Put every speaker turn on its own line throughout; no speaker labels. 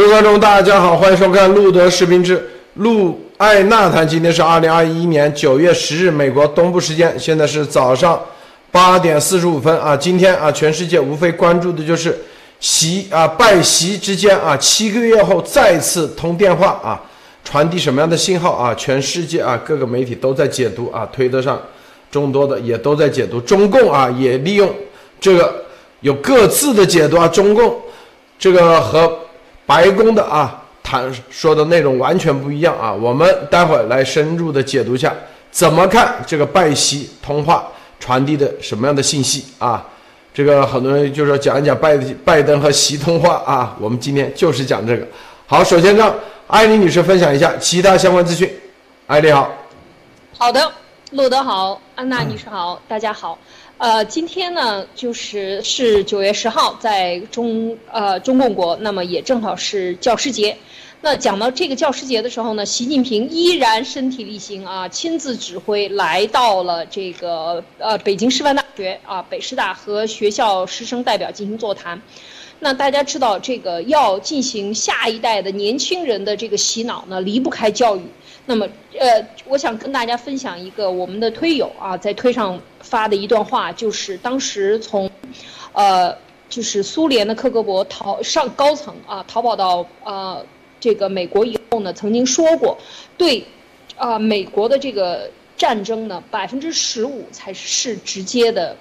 各位观众，大家好，欢迎收看路德视频之路爱纳谈。今天是二零二一年九月十日，美国东部时间，现在是早上八点四十五分啊。今天啊，全世界无非关注的就是习啊拜习之间啊，七个月后再次通电话啊，传递什么样的信号啊？全世界啊，各个媒体都在解读啊，推特上众多的也都在解读，中共啊也利用这个有各自的解读啊，中共这个和。白宫的啊谈说的内容完全不一样啊，我们待会儿来深入的解读一下，怎么看这个拜习通话传递的什么样的信息啊？这个很多人就说讲一讲拜拜登和习通话啊，我们今天就是讲这个。好，首先让艾丽女士分享一下其他相关资讯。艾丽好。
好的，路德好，安娜女士好，大家好。呃，今天呢，就是是九月十号，在中呃中共国，那么也正好是教师节。那讲到这个教师节的时候呢，习近平依然身体力行啊，亲自指挥来到了这个呃北京师范大学啊北师大和学校师生代表进行座谈。那大家知道，这个要进行下一代的年轻人的这个洗脑呢，离不开教育。那么，呃，我想跟大家分享一个我们的推友啊，在推上发的一段话，就是当时从，呃，就是苏联的克格勃逃上高层啊，逃跑到呃这个美国以后呢，曾经说过，对，啊，美国的这个战争呢，百分之十五才是直接的。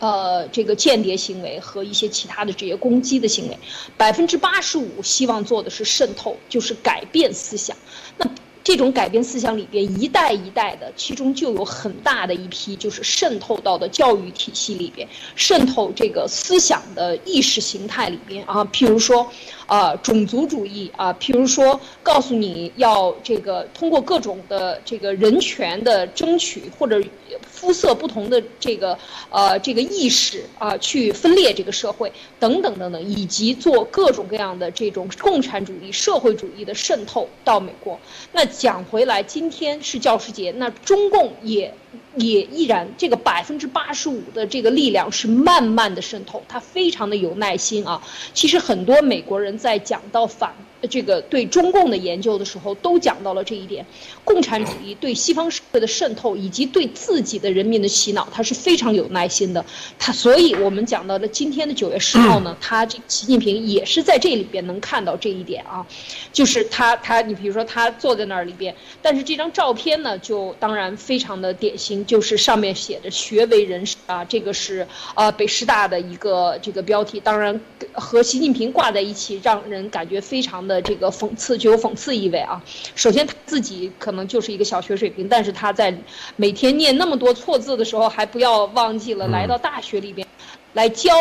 呃，这个间谍行为和一些其他的这些攻击的行为，百分之八十五希望做的是渗透，就是改变思想。那这种改变思想里边，一代一代的，其中就有很大的一批，就是渗透到的教育体系里边，渗透这个思想的意识形态里边啊。譬如说，啊，种族主义啊，譬如说，告诉你要这个通过各种的这个人权的争取，或者肤色不同的这个呃这个意识啊，去分裂这个社会等等等等，以及做各种各样的这种共产主义、社会主义的渗透到美国，那。讲回来，今天是教师节，那中共也也依然这个百分之八十五的这个力量是慢慢的渗透，他非常的有耐心啊。其实很多美国人在讲到反。这个对中共的研究的时候，都讲到了这一点：共产主义对西方社会的渗透，以及对自己的人民的洗脑，他是非常有耐心的。他，所以我们讲到的今天的九月十号呢，他这习近平也是在这里边能看到这一点啊，就是他他，你比如说他坐在那儿里边，但是这张照片呢，就当然非常的典型，就是上面写着“学为人师”啊，这个是啊北师大的一个这个标题，当然和习近平挂在一起，让人感觉非常。的这个讽刺具有讽刺意味啊！首先他自己可能就是一个小学水平，但是他在每天念那么多错字的时候，还不要忘记了来到大学里边来教。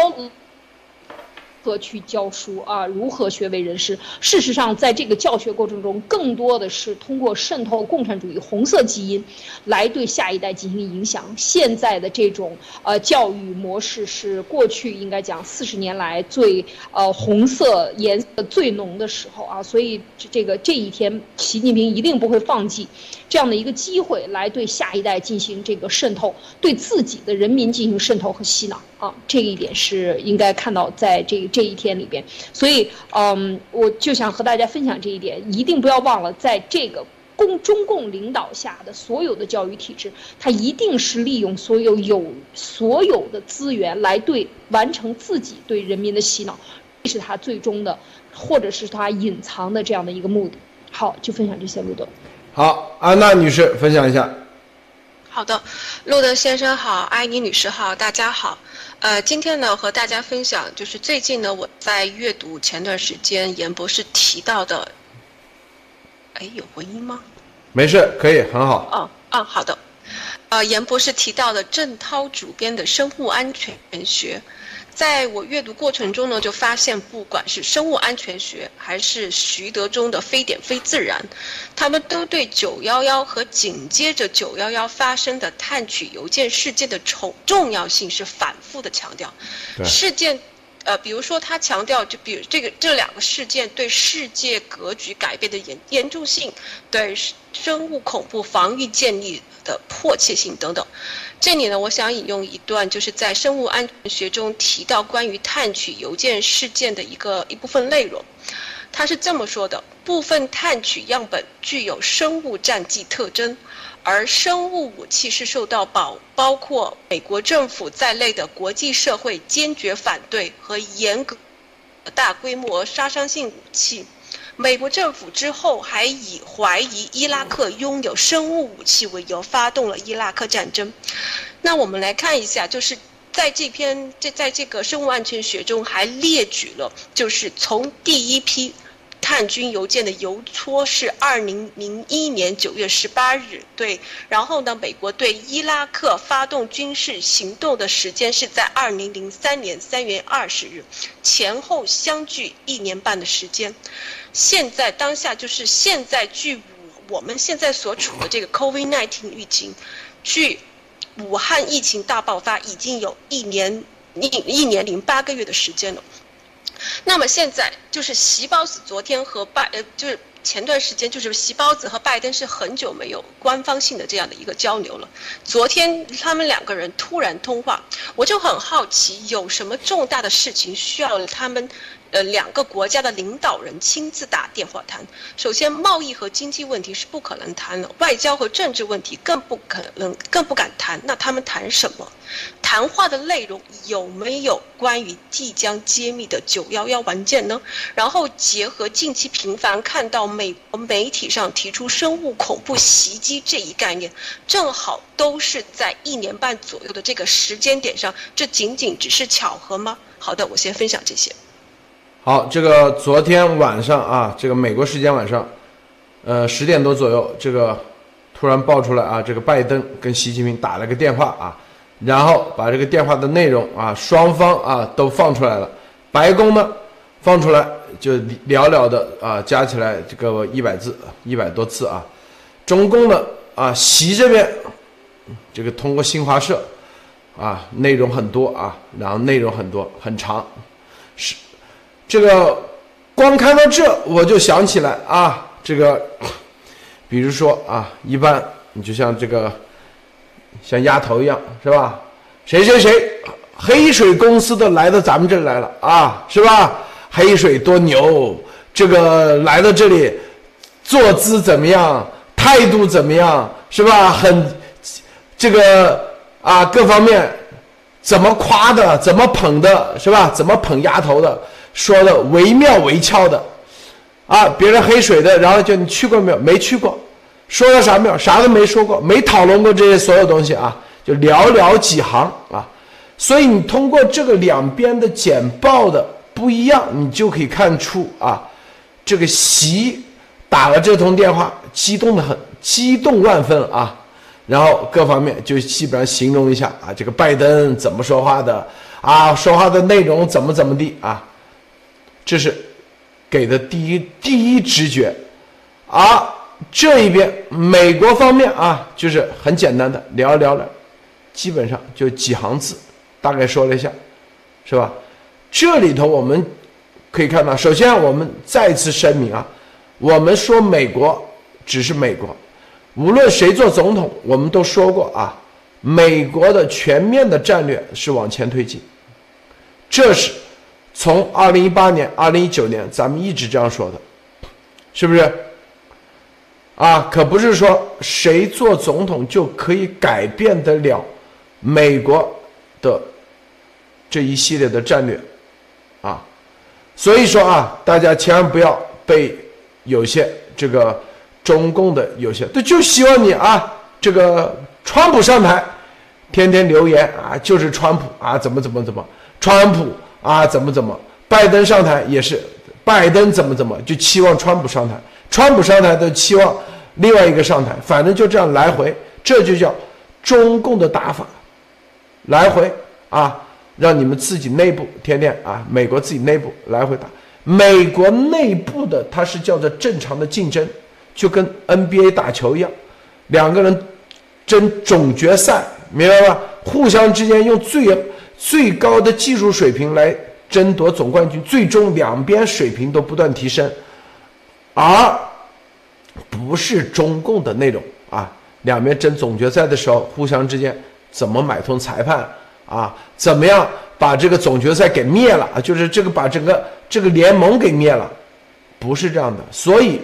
如何去教书啊？如何学为人师？事实上，在这个教学过程中，更多的是通过渗透共产主义红色基因，来对下一代进行影响。现在的这种呃教育模式是过去应该讲四十年来最呃红色颜色最浓的时候啊，所以这个这一天，习近平一定不会放弃这样的一个机会，来对下一代进行这个渗透，对自己的人民进行渗透和洗脑啊。这一点是应该看到在这。这一天里边，所以，嗯，我就想和大家分享这一点，一定不要忘了，在这个共中共领导下的所有的教育体制，它一定是利用所有有所有的资源来对完成自己对人民的洗脑，这是他最终的，或者是他隐藏的这样的一个目的。好，就分享这些，路德。
好，安娜女士分享一下。
好的，路德先生好，艾妮女士好，大家好。呃，今天呢，和大家分享就是最近呢，我在阅读前段时间严博士提到的，哎，有回音吗？
没事，可以，很好。
哦，哦，好的。呃，严博士提到的郑涛主编的《生物安全学》。在我阅读过程中呢，就发现不管是生物安全学，还是徐德中的非典非自然，他们都对九幺幺和紧接着九幺幺发生的探取邮件事件的重重要性是反复的强调。事件，呃，比如说他强调，就比如这个这两个事件对世界格局改变的严严重性，对生物恐怖防御建立。的迫切性等等，这里呢，我想引用一段，就是在生物安全学中提到关于探取邮件事件的一个一部分内容。他是这么说的：部分探取样本具有生物战剂特征，而生物武器是受到保包括美国政府在内的国际社会坚决反对和严格大规模杀伤性武器。美国政府之后还以怀疑伊拉克拥有生物武器为由，发动了伊拉克战争。那我们来看一下，就是在这篇这在这个生物安全学中还列举了，就是从第一批。探军邮件的邮戳是二零零一年九月十八日，对。然后呢，美国对伊拉克发动军事行动的时间是在二零零三年三月二十日，前后相距一年半的时间。现在当下就是现在，据我我们现在所处的这个 COVID-19 疫情，距武汉疫情大爆发已经有一年一一年零八个月的时间了。那么现在就是习包子昨天和拜呃，就是前段时间就是习包子和拜登是很久没有官方性的这样的一个交流了。昨天他们两个人突然通话，我就很好奇，有什么重大的事情需要他们？呃，两个国家的领导人亲自打电话谈。首先，贸易和经济问题是不可能谈了，外交和政治问题更不可能，更不敢谈。那他们谈什么？谈话的内容有没有关于即将揭秘的九幺幺文件呢？然后结合近期频繁看到美国媒体上提出生物恐怖袭击这一概念，正好都是在一年半左右的这个时间点上，这仅仅只是巧合吗？好的，我先分享这些。
好，这个昨天晚上啊，这个美国时间晚上，呃，十点多左右，这个突然爆出来啊，这个拜登跟习近平打了个电话啊，然后把这个电话的内容啊，双方啊都放出来了。白宫呢放出来就寥寥的啊，加起来这个一百字，一百多字啊。中共的啊，习这边这个通过新华社啊，内容很多啊，然后内容很多很长，是。这个光看到这，我就想起来啊，这个，比如说啊，一般你就像这个，像丫头一样，是吧？谁谁谁，黑水公司的来到咱们这来了啊，是吧？黑水多牛，这个来到这里，坐姿怎么样？态度怎么样？是吧？很，这个啊，各方面怎么夸的？怎么捧的？是吧？怎么捧丫头的？说的惟妙惟肖的，啊，别人黑水的，然后就你去过没有？没去过，说了啥没有？啥都没说过，没讨论过这些所有东西啊，就寥寥几行啊。所以你通过这个两边的简报的不一样，你就可以看出啊，这个习打了这通电话，激动的很，激动万分啊。然后各方面就基本上形容一下啊，这个拜登怎么说话的啊，说话的内容怎么怎么地啊。这是给的第一第一直觉，而这一边美国方面啊，就是很简单的聊一聊了，基本上就几行字，大概说了一下，是吧？这里头我们可以看到，首先我们再次声明啊，我们说美国只是美国，无论谁做总统，我们都说过啊，美国的全面的战略是往前推进，这是。从二零一八年、二零一九年，咱们一直这样说的，是不是？啊，可不是说谁做总统就可以改变得了美国的这一系列的战略，啊，所以说啊，大家千万不要被有些这个中共的有些，他就希望你啊，这个川普上台，天天留言啊，就是川普啊，怎么怎么怎么，川普。啊，怎么怎么？拜登上台也是，拜登怎么怎么就期望川普上台，川普上台都期望另外一个上台，反正就这样来回，这就叫中共的打法，来回啊，让你们自己内部天天啊，美国自己内部来回打，美国内部的它是叫做正常的竞争，就跟 NBA 打球一样，两个人争总决赛，明白吧？互相之间用最。最高的技术水平来争夺总冠军，最终两边水平都不断提升，而不是中共的那种啊，两边争总决赛的时候，互相之间怎么买通裁判啊？怎么样把这个总决赛给灭了啊？就是这个把整个这个联盟给灭了，不是这样的。所以，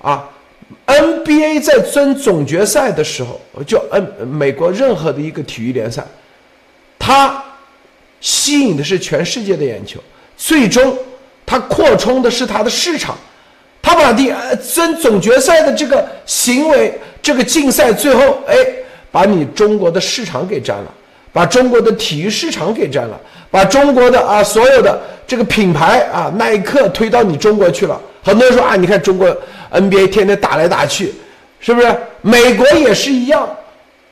啊，NBA 在争总决赛的时候，就 N 美国任何的一个体育联赛，它吸引的是全世界的眼球，最终它扩充的是它的市场。他把第争总决赛的这个行为，这个竞赛最后，哎，把你中国的市场给占了，把中国的体育市场给占了，把中国的啊所有的这个品牌啊耐克推到你中国去了。很多人说啊，你看中国 NBA 天天打来打去，是不是？美国也是一样，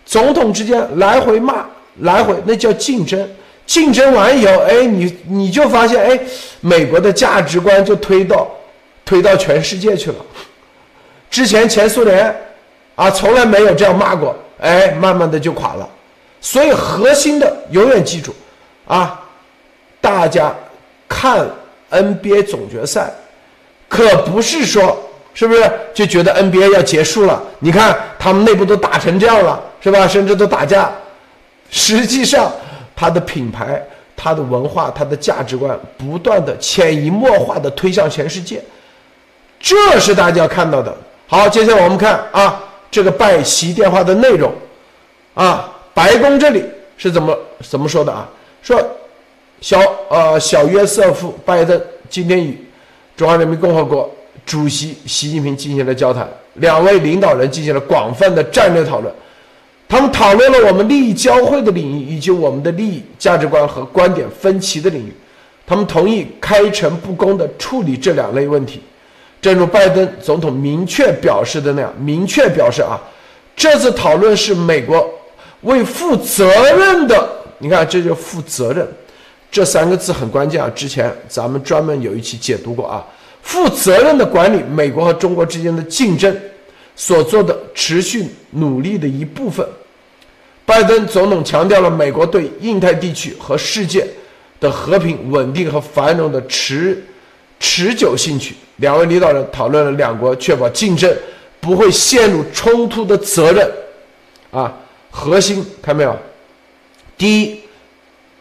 总统之间来回骂，来回那叫竞争。竞争完以后，哎，你你就发现，哎，美国的价值观就推到。推到全世界去了。之前前苏联啊，从来没有这样骂过，哎，慢慢的就垮了。所以核心的永远记住，啊，大家看 NBA 总决赛，可不是说是不是就觉得 NBA 要结束了？你看他们内部都打成这样了，是吧？甚至都打架。实际上，他的品牌、他的文化、他的价值观，不断的潜移默化的推向全世界。这是大家要看到的。好，接下来我们看啊，这个拜习电话的内容，啊，白宫这里是怎么怎么说的啊？说小呃小约瑟夫·拜登今天与中华人民共和国主席习近平进行了交谈，两位领导人进行了广泛的战略讨论，他们讨论了我们利益交汇的领域以及我们的利益价值观和观点分歧的领域，他们同意开诚布公地处理这两类问题。正如拜登总统明确表示的那样，明确表示啊，这次讨论是美国为负责任的。你看，这就负责任，这三个字很关键啊。之前咱们专门有一期解读过啊，负责任的管理美国和中国之间的竞争所做的持续努力的一部分。拜登总统强调了美国对印太地区和世界的和平、稳定和繁荣的持持久兴趣。两位领导人讨论了两国确保竞争不会陷入冲突的责任，啊，核心看没有？第一，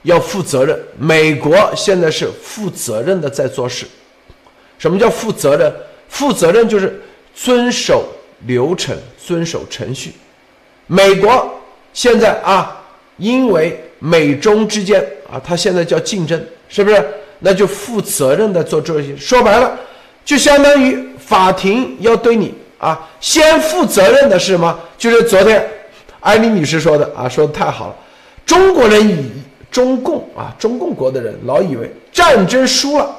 要负责任。美国现在是负责任的在做事。什么叫负责任？负责任就是遵守流程、遵守程序。美国现在啊，因为美中之间啊，它现在叫竞争，是不是？那就负责任的做这些。说白了。就相当于法庭要对你啊，先负责任的是什么？就是昨天艾丽女士说的啊，说的太好了。中国人以中共啊，中共国的人老以为战争输了，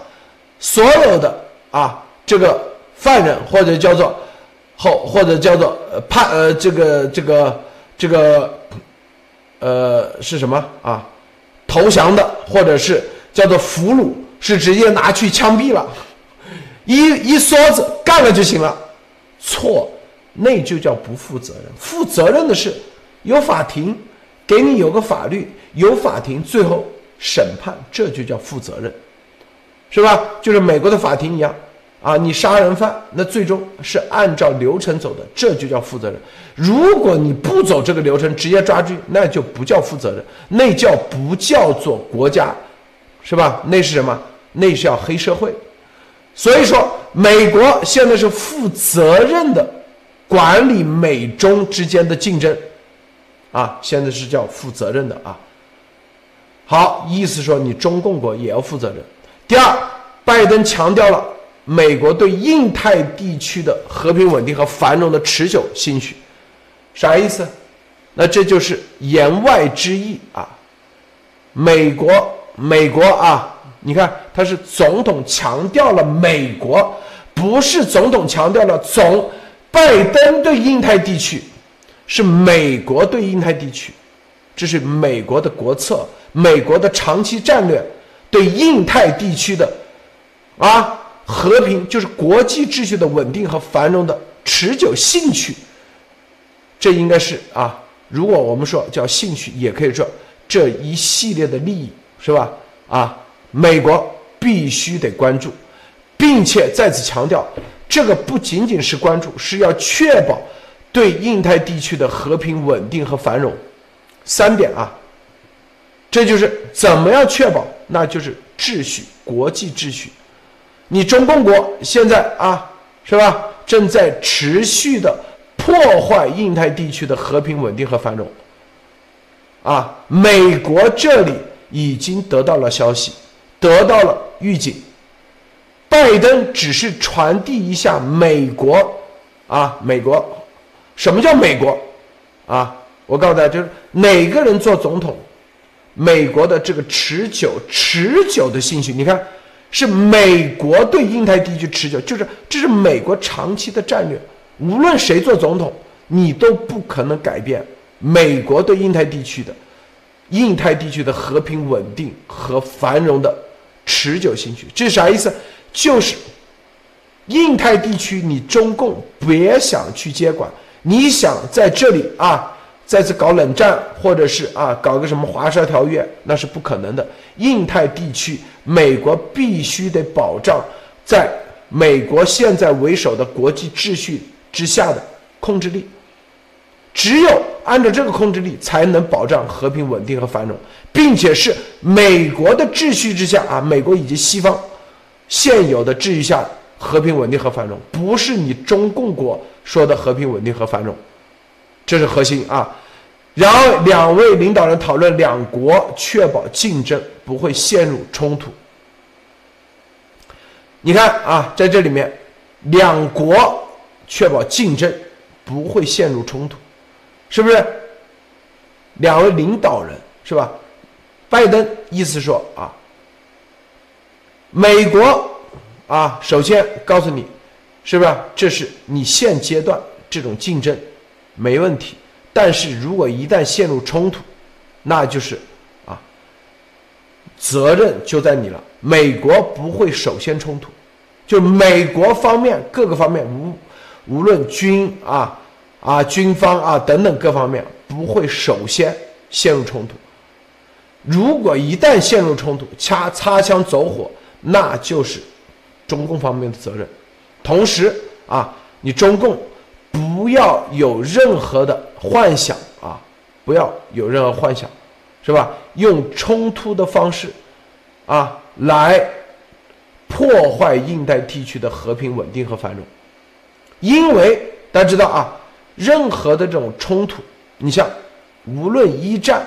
所有的啊这个犯人或者叫做后或者叫做判呃这个这个这个呃是什么啊？投降的或者是叫做俘虏，是直接拿去枪毙了。一一梭子干了就行了，错，那就叫不负责任。负责任的是有法庭，给你有个法律，有法庭最后审判，这就叫负责任，是吧？就是美国的法庭一样啊，你杀人犯，那最终是按照流程走的，这就叫负责任。如果你不走这个流程，直接抓住，那就不叫负责任，那叫不叫做国家，是吧？那是什么？那是叫黑社会。所以说，美国现在是负责任的管理美中之间的竞争，啊，现在是叫负责任的啊。好，意思说你中共国也要负责任。第二，拜登强调了美国对印太地区的和平稳定和繁荣的持久兴趣，啥意思？那这就是言外之意啊。美国，美国啊。你看，他是总统强调了美国，不是总统强调了总拜登对印太地区，是美国对印太地区，这是美国的国策，美国的长期战略，对印太地区的啊和平，就是国际秩序的稳定和繁荣的持久兴趣，这应该是啊，如果我们说叫兴趣，也可以说这一系列的利益，是吧？啊。美国必须得关注，并且再次强调，这个不仅仅是关注，是要确保对印太地区的和平稳定和繁荣。三点啊，这就是怎么样确保，那就是秩序，国际秩序。你中共国现在啊，是吧？正在持续的破坏印太地区的和平稳定和繁荣。啊，美国这里已经得到了消息，得到了预警。拜登只是传递一下美国，啊，美国，什么叫美国？啊，我告诉大家，就是哪个人做总统，美国的这个持久、持久的兴趣，你看，是美国对印太地区持久，就是这是美国长期的战略。无论谁做总统，你都不可能改变美国对印太地区的、印太地区的和平稳定和繁荣的持久兴趣。这是啥意思？就是印太地区，你中共别想去接管。你想在这里啊，再次搞冷战，或者是啊搞个什么华沙条约，那是不可能的。印太地区，美国必须得保障在美国现在为首的国际秩序之下的控制力，只有按照这个控制力，才能保障和平稳定和繁荣，并且是美国的秩序之下啊，美国以及西方现有的秩序下。和平稳定和繁荣不是你中共国说的和平稳定和繁荣，这是核心啊。然后两位领导人讨论两国确保竞争不会陷入冲突。你看啊，在这里面，两国确保竞争不会陷入冲突，是不是？两位领导人是吧？拜登意思说啊，美国。啊，首先告诉你，是不是？这是你现阶段这种竞争没问题，但是如果一旦陷入冲突，那就是啊，责任就在你了。美国不会首先冲突，就美国方面各个方面无无论军啊啊军方啊等等各方面不会首先陷入冲突。如果一旦陷入冲突，掐擦枪走火，那就是。中共方面的责任，同时啊，你中共不要有任何的幻想啊，不要有任何幻想，是吧？用冲突的方式啊来破坏印太地区的和平稳定和繁荣，因为大家知道啊，任何的这种冲突，你像无论一战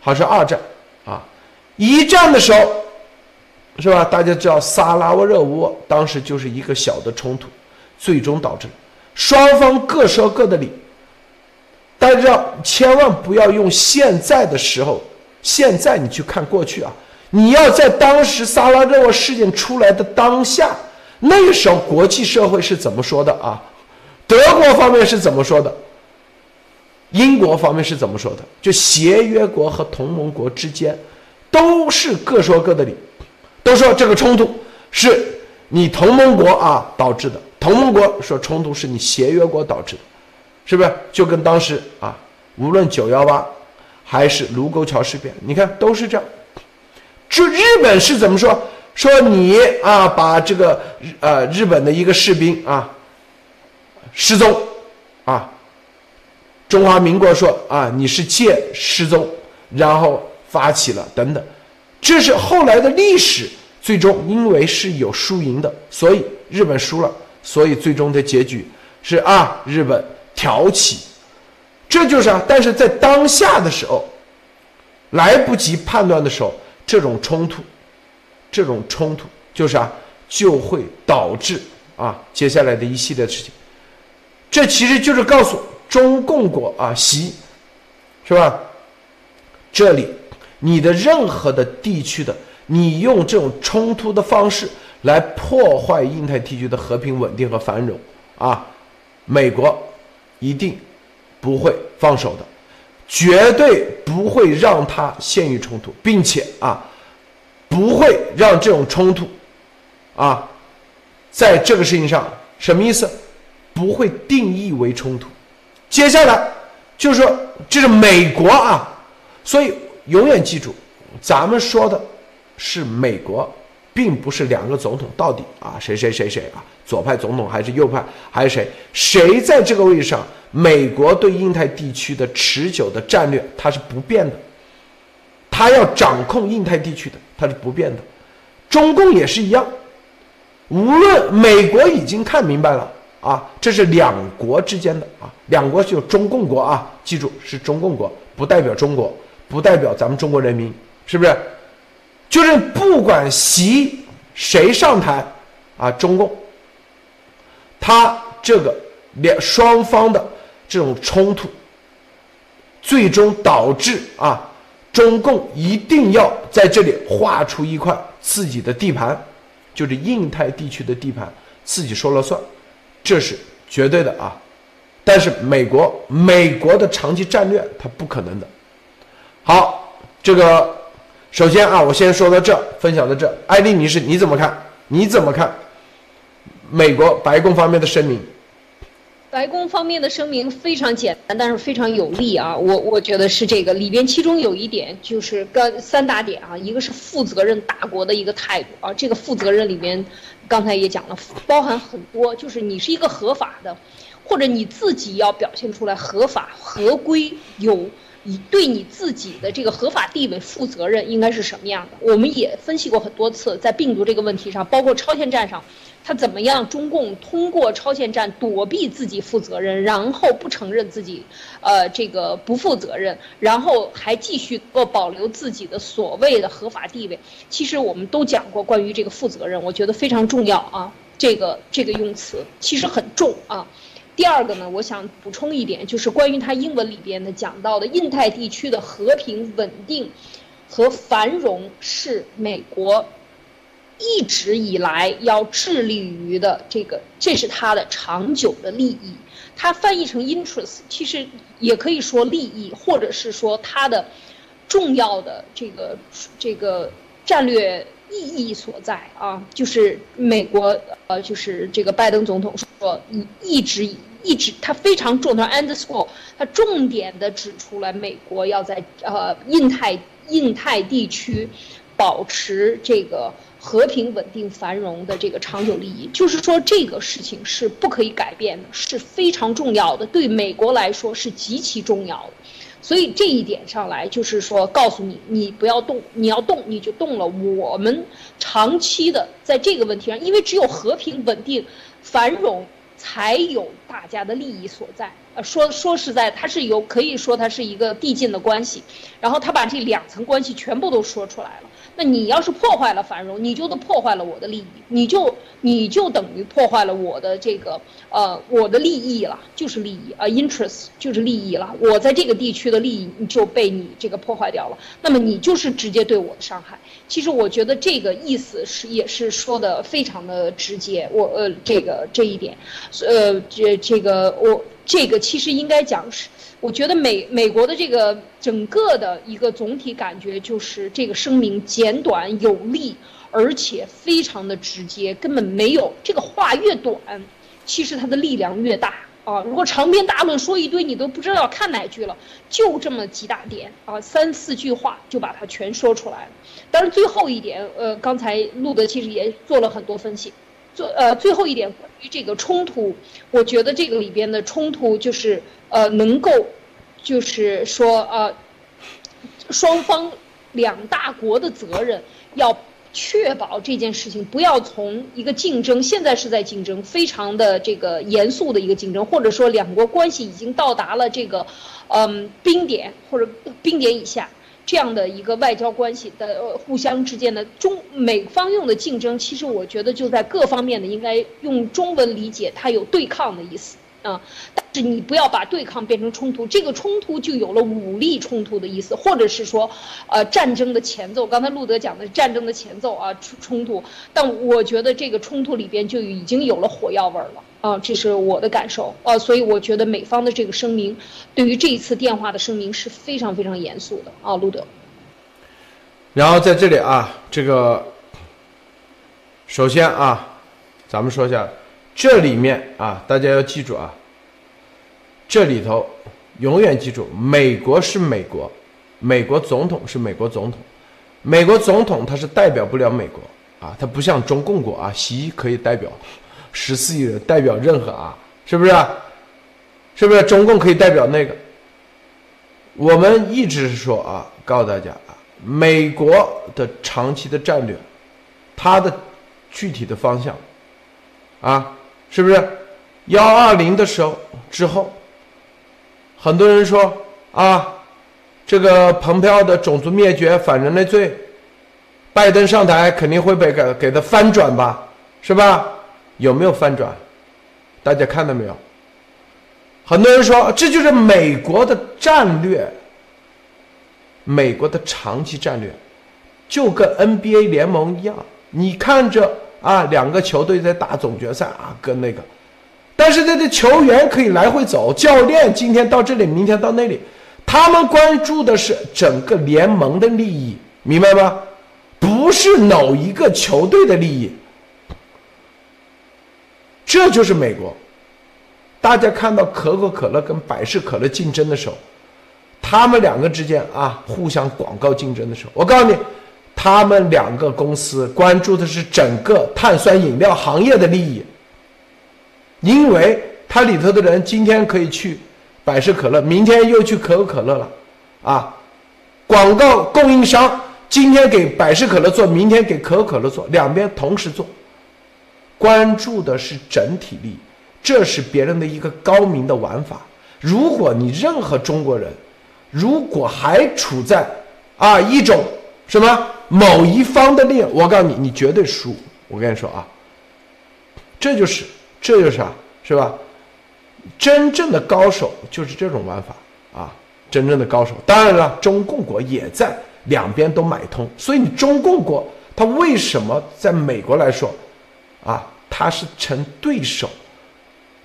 还是二战啊，一战的时候。是吧？大家知道萨拉热窝当时就是一个小的冲突，最终导致双方各说各的理。大家知道，千万不要用现在的时候，现在你去看过去啊，你要在当时萨拉热窝事件出来的当下，那个时候国际社会是怎么说的啊？德国方面是怎么说的？英国方面是怎么说的？就协约国和同盟国之间，都是各说各的理。都说这个冲突是你同盟国啊导致的，同盟国说冲突是你协约国导致的，是不是？就跟当时啊，无论九幺八还是卢沟桥事变，你看都是这样。就日本是怎么说？说你啊把这个呃日本的一个士兵啊失踪啊，中华民国说啊你是借失踪，然后发起了等等。这是后来的历史，最终因为是有输赢的，所以日本输了，所以最终的结局是啊，日本挑起，这就是啊。但是在当下的时候，来不及判断的时候，这种冲突，这种冲突就是啊，就会导致啊接下来的一系列事情。这其实就是告诉中共国啊，习，是吧？这里。你的任何的地区的，你用这种冲突的方式来破坏印太地区的和平稳定和繁荣，啊，美国一定不会放手的，绝对不会让它陷于冲突，并且啊，不会让这种冲突，啊，在这个事情上什么意思？不会定义为冲突。接下来就是说，这是美国啊，所以。永远记住，咱们说的是美国，并不是两个总统到底啊谁谁谁谁啊，左派总统还是右派还是谁？谁在这个位置上？美国对印太地区的持久的战略它是不变的，它要掌控印太地区的它是不变的。中共也是一样，无论美国已经看明白了啊，这是两国之间的啊，两国就中共国啊，记住是中共国，不代表中国，不代表咱们中国人民，是不是？就是不管习谁上台啊，中共，他这个两双方的这种冲突，最终导致啊，中共一定要在这里划出一块自己的地盘，就是印太地区的地盘，自己说了算，这是绝对的啊。但是美国，美国的长期战略它不可能的。好，这个。首先啊，我先说到这，分享到这。艾丽女士，你怎么看？你怎么看美国白宫方面的声明？
白宫方面的声明非常简单，但是非常有力啊。我我觉得是这个里边，其中有一点就是跟三大点啊，一个是负责任大国的一个态度啊。这个负责任里面，刚才也讲了，包含很多，就是你是一个合法的，或者你自己要表现出来合法、合规、有。你对你自己的这个合法地位负责任应该是什么样的？我们也分析过很多次，在病毒这个问题上，包括超限战上，他怎么样？中共通过超限战躲避自己负责任，然后不承认自己，呃，这个不负责任，然后还继续够保留自己的所谓的合法地位。其实我们都讲过关于这个负责任，我觉得非常重要啊。这个这个用词其实很重啊。第二个呢，我想补充一点，就是关于他英文里边的讲到的印太地区的和平稳定和繁荣是美国一直以来要致力于的这个，这是它的长久的利益。它翻译成 interest，其实也可以说利益，或者是说它的重要的这个这个战略意义所在啊，就是美国呃，就是这个拜登总统说，你一直。一直，他非常重，他 underscore，他重点的指出来，美国要在呃印太印太地区保持这个和平、稳定、繁荣的这个长久利益，就是说这个事情是不可以改变的，是非常重要的，对美国来说是极其重要的。所以这一点上来，就是说告诉你，你不要动，你要动你就动了。我们长期的在这个问题上，因为只有和平、稳定、繁荣。才有大家的利益所在。呃，说说实在，它是有可以说它是一个递进的关系，然后他把这两层关系全部都说出来了。那你要是破坏了繁荣，你就都破坏了我的利益，你就你就等于破坏了我的这个呃我的利益了，就是利益啊，interest 就是利益了。我在这个地区的利益就被你这个破坏掉了，那么你就是直接对我的伤害。其实我觉得这个意思是也是说的非常的直接。我呃这个这一点，呃这这个我这个其实应该讲是。我觉得美美国的这个整个的一个总体感觉就是这个声明简短有力，而且非常的直接，根本没有这个话越短，其实它的力量越大啊！如果长篇大论说一堆，你都不知道看哪句了，就这么几大点啊，三四句话就把它全说出来了。当然最后一点，呃，刚才路德其实也做了很多分析，做呃最后一点关于这个冲突，我觉得这个里边的冲突就是。呃，能够，就是说，呃，双方两大国的责任要确保这件事情不要从一个竞争，现在是在竞争，非常的这个严肃的一个竞争，或者说两国关系已经到达了这个，嗯，冰点或者冰点以下这样的一个外交关系的互相之间的中美方用的竞争，其实我觉得就在各方面的应该用中文理解，它有对抗的意思。啊，但是你不要把对抗变成冲突，这个冲突就有了武力冲突的意思，或者是说，呃，战争的前奏。刚才路德讲的战争的前奏啊，冲冲突。但我觉得这个冲突里边就已经有了火药味儿了啊，这是我的感受啊。所以我觉得美方的这个声明，对于这一次电话的声明是非常非常严肃的啊，路德。
然后在这里啊，这个首先啊，咱们说一下。这里面啊，大家要记住啊，这里头永远记住，美国是美国，美国总统是美国总统，美国总统他是代表不了美国啊，他不像中共国啊，习可以代表十四亿人，代表任何啊，是不是？是不是中共可以代表那个？我们一直说啊，告诉大家啊，美国的长期的战略，它的具体的方向。啊，是不是？幺二零的时候之后，很多人说啊，这个蓬佩奥的种族灭绝、反人类罪，拜登上台肯定会被给给他翻转吧，是吧？有没有翻转？大家看到没有？很多人说这就是美国的战略，美国的长期战略，就跟 NBA 联盟一样，你看着啊，两个球队在打总决赛啊，跟那个。但是这的球员可以来回走，教练今天到这里，明天到那里，他们关注的是整个联盟的利益，明白吗？不是某一个球队的利益。这就是美国。大家看到可口可乐跟百事可乐竞争的时候，他们两个之间啊互相广告竞争的时候，我告诉你，他们两个公司关注的是整个碳酸饮料行业的利益。因为它里头的人今天可以去百事可乐，明天又去可口可乐了，啊，广告供应商今天给百事可乐做，明天给可口可乐做，两边同时做，关注的是整体利益，这是别人的一个高明的玩法。如果你任何中国人，如果还处在啊一种什么某一方的利益，我告诉你，你绝对输。我跟你说啊，这就是。这就是啥，是吧？真正的高手就是这种玩法啊！真正的高手，当然了，中共国也在两边都买通，所以你中共国他为什么在美国来说，啊，他是成对手？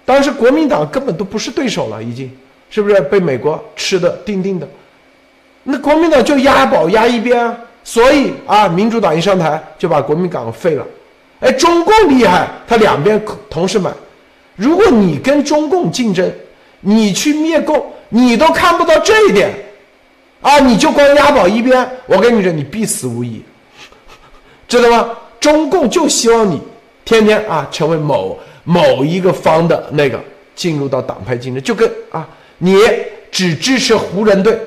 当时国民党根本都不是对手了，已经是不是被美国吃的定定的？那国民党就押宝押一边啊，所以啊，民主党一上台就把国民党废了。哎，中共厉害，他两边同时买。如果你跟中共竞争，你去灭共，你都看不到这一点，啊，你就光押宝一边，我跟你说，你必死无疑，知道吗？中共就希望你天天啊成为某某一个方的那个，进入到党派竞争，就跟啊，你只支持湖人队，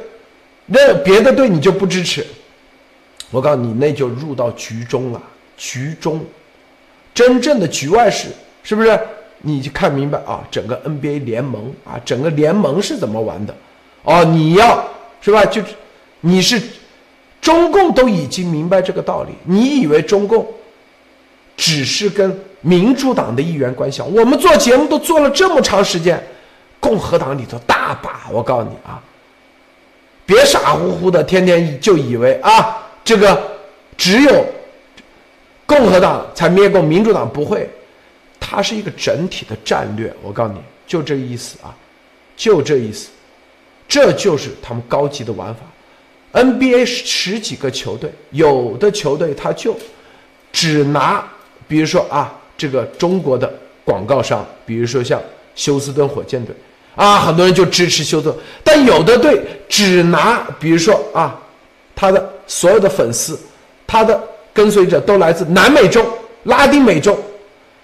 那别的队你就不支持，我告诉你，那就入到局中了，局中。真正的局外事是不是？你就看明白啊，整个 NBA 联盟啊，整个联盟是怎么玩的？哦，你要是吧？就你是中共都已经明白这个道理。你以为中共只是跟民主党的议员关系？我们做节目都做了这么长时间，共和党里头大把。我告诉你啊，别傻乎乎的，天天就以为啊，这个只有。共和党才灭共，民主党不会，它是一个整体的战略。我告诉你，就这意思啊，就这意思，这就是他们高级的玩法。NBA 十几个球队，有的球队他就只拿，比如说啊，这个中国的广告商，比如说像休斯顿火箭队啊，很多人就支持休斯顿，但有的队只拿，比如说啊，他的所有的粉丝，他的。跟随者都来自南美洲、拉丁美洲，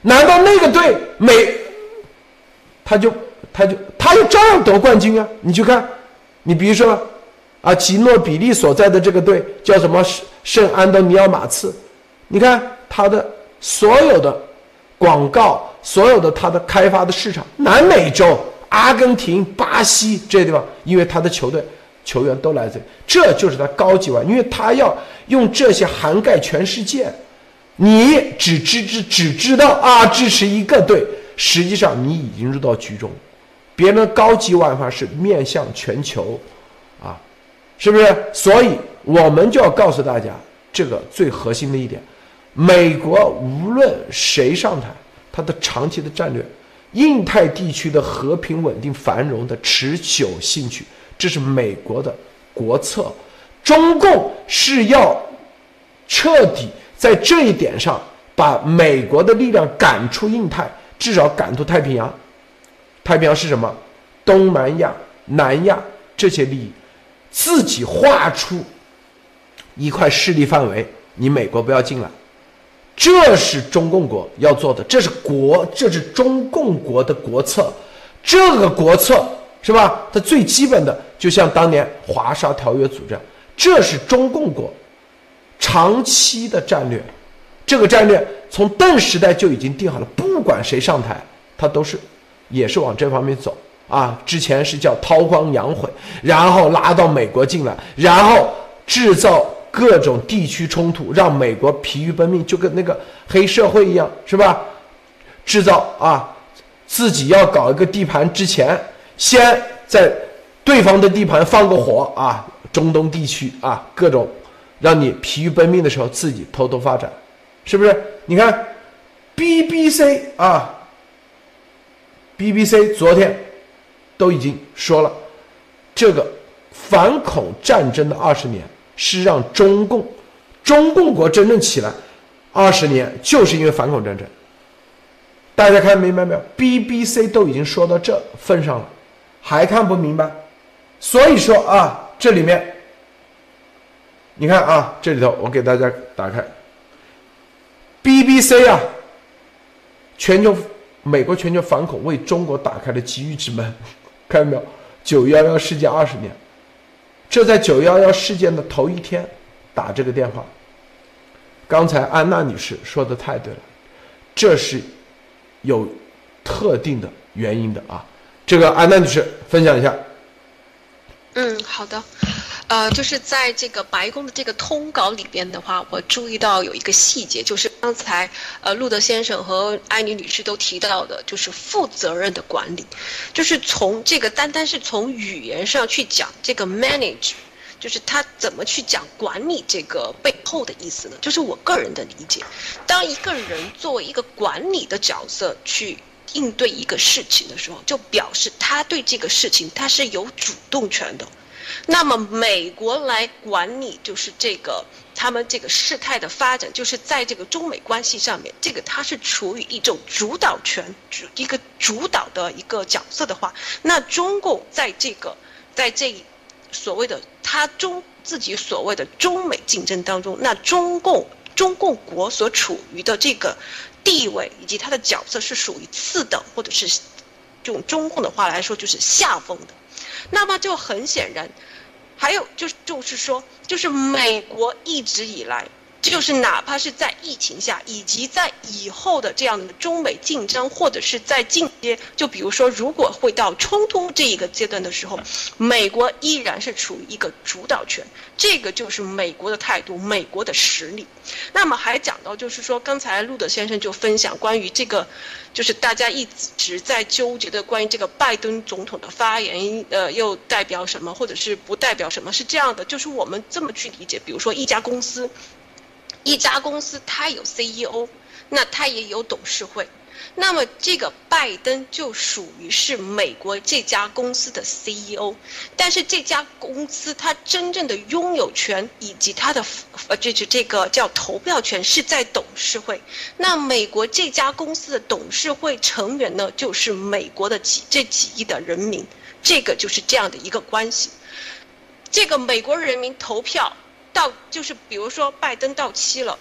难道那个队美，他就他就他就照样得冠军啊？你去看，你比如说啊，吉诺比利所在的这个队叫什么圣安东尼奥马刺，你看他的所有的广告，所有的他的开发的市场，南美洲、阿根廷、巴西这些地方，因为他的球队。球员都来自，这就是他高级玩，因为他要用这些涵盖全世界。你只知知只知道啊，支持一个队，实际上你已经入到局中。别人的高级玩法是面向全球，啊，是不是？所以我们就要告诉大家，这个最核心的一点：美国无论谁上台，他的长期的战略，印太地区的和平稳定繁荣的持久兴趣。这是美国的国策，中共是要彻底在这一点上把美国的力量赶出印太，至少赶出太平洋。太平洋是什么？东南亚、南亚这些利益，自己画出一块势力范围，你美国不要进来。这是中共国要做的，这是国，这是中共国的国策。这个国策。是吧？它最基本的，就像当年华沙条约组织，这是中共国长期的战略。这个战略从邓时代就已经定好了，不管谁上台，他都是也是往这方面走啊。之前是叫韬光养晦，然后拉到美国进来，然后制造各种地区冲突，让美国疲于奔命，就跟那个黑社会一样，是吧？制造啊，自己要搞一个地盘之前，先在对方的地盘放个火啊，中东地区啊，各种让你疲于奔命的时候，自己偷偷发展，是不是？你看，BBC 啊，BBC 昨天都已经说了，这个反恐战争的二十年是让中共中共国真正起来，二十年就是因为反恐战争。大家看明白没有？BBC 都已经说到这份上了，还看不明白？所以说啊，这里面，你看啊，这里头我给大家打开，BBC 啊，全球美国全球反恐为中国打开了机遇之门，看到没有？九幺幺事件二十年，就在九幺幺事件的头一天打这个电话。刚才安娜女士说的太对了，这是。有特定的原因的啊，这个安娜女士分享一下。
嗯，好的，呃，就是在这个白宫的这个通稿里边的话，我注意到有一个细节，就是刚才呃路德先生和艾妮女士都提到的，就是负责任的管理，就是从这个单单是从语言上去讲这个 manage。就是他怎么去讲管理这个背后的意思呢？就是我个人的理解，当一个人作为一个管理的角色去应对一个事情的时候，就表示他对这个事情他是有主动权的。那么美国来管理就是这个他们这个事态的发展，就是在这个中美关系上面，这个它是处于一种主导权、主一个主导的一个角色的话，那中共在这个在这。所谓的他中自己所谓的中美竞争当中，那中共中共国所处于的这个地位以及他的角色是属于次等，或者是用中共的话来说就是下风的。那么就很显然，还有就是就是说，就是美国一直以来。就是哪怕是在疫情下，以及在以后的这样的中美竞争，或者是在进阶，就比如说，如果会到冲突这一个阶段的时候，美国依然是处于一个主导权，这个就是美国的态度，美国的实力。那么还讲到，就是说，刚才路德先生就分享关于这个，就是大家一直在纠结的关于这个拜登总统的发言，呃，又代表什么，或者是不代表什么？是这样的，就是我们这么去理解，比如说一家公司。一家公司，它有 CEO，那它也有董事会，那么这个拜登就属于是美国这家公司的 CEO，但是这家公司它真正的拥有权以及它的呃，就是这个叫投票权是在董事会，那美国这家公司的董事会成员呢，就是美国的几这几亿的人民，这个就是这样的一个关系，这个美国人民投票。到就是比如说拜登到期了，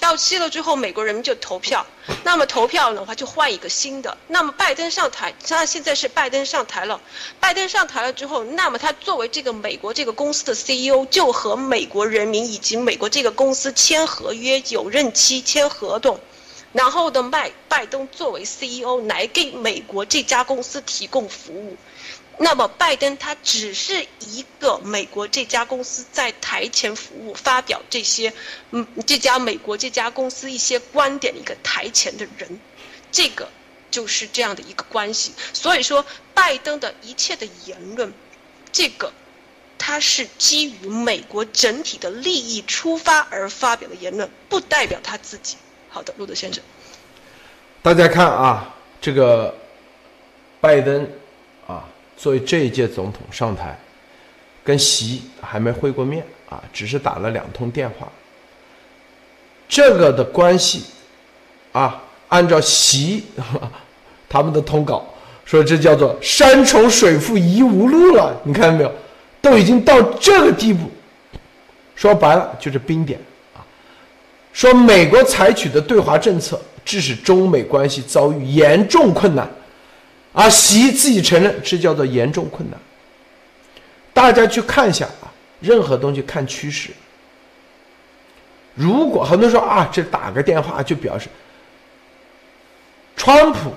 到期了之后美国人民就投票，那么投票的话就换一个新的，那么拜登上台，他现在是拜登上台了，拜登上台了之后，那么他作为这个美国这个公司的 CEO 就和美国人民以及美国这个公司签合约有任期签合同，然后的麦拜登作为 CEO 来给美国这家公司提供服务。那么，拜登他只是一个美国这家公司在台前服务、发表这些，嗯，这家美国这家公司一些观点的一个台前的人，这个就是这样的一个关系。所以说，拜登的一切的言论，这个他是基于美国整体的利益出发而发表的言论，不代表他自己。好的，路德先生，
大家看啊，这个拜登。作为这一届总统上台，跟习还没会过面啊，只是打了两通电话。这个的关系啊，按照习 他们的通稿说，这叫做山重水复疑无路了。你看到没有？都已经到这个地步，说白了就是冰点啊。说美国采取的对华政策，致使中美关系遭遇严重困难。而习自己承认，这叫做严重困难。大家去看一下啊，任何东西看趋势。如果很多人说啊，这打个电话就表示，川普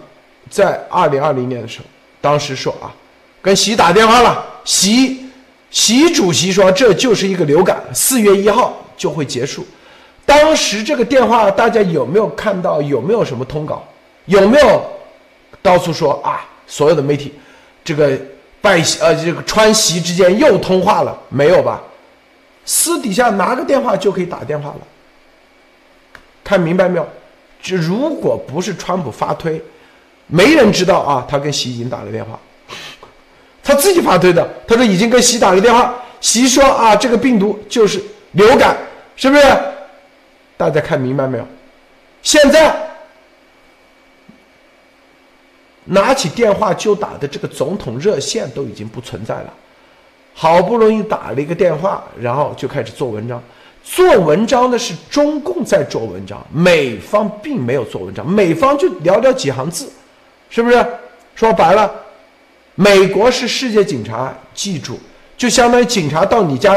在二零二零年的时候，当时说啊，跟习打电话了，习习主席说这就是一个流感，四月一号就会结束。当时这个电话大家有没有看到？有没有什么通稿？有没有到处说啊？所有的媒体，这个拜呃这个川习之间又通话了没有吧？私底下拿个电话就可以打电话了。看明白没有？这如果不是川普发推，没人知道啊，他跟习已经打了电话，他自己发推的。他说已经跟习打了电话，习说啊，这个病毒就是流感，是不是？大家看明白没有？现在拿起电话就打的这个总统热线都已经不存在了，好不容易打了一个电话，然后就开始做文章。做文章的是中共在做文章，美方并没有做文章，美方就寥寥几行字，是不是？说白了，美国是世界警察，记住，就相当于警察到你家，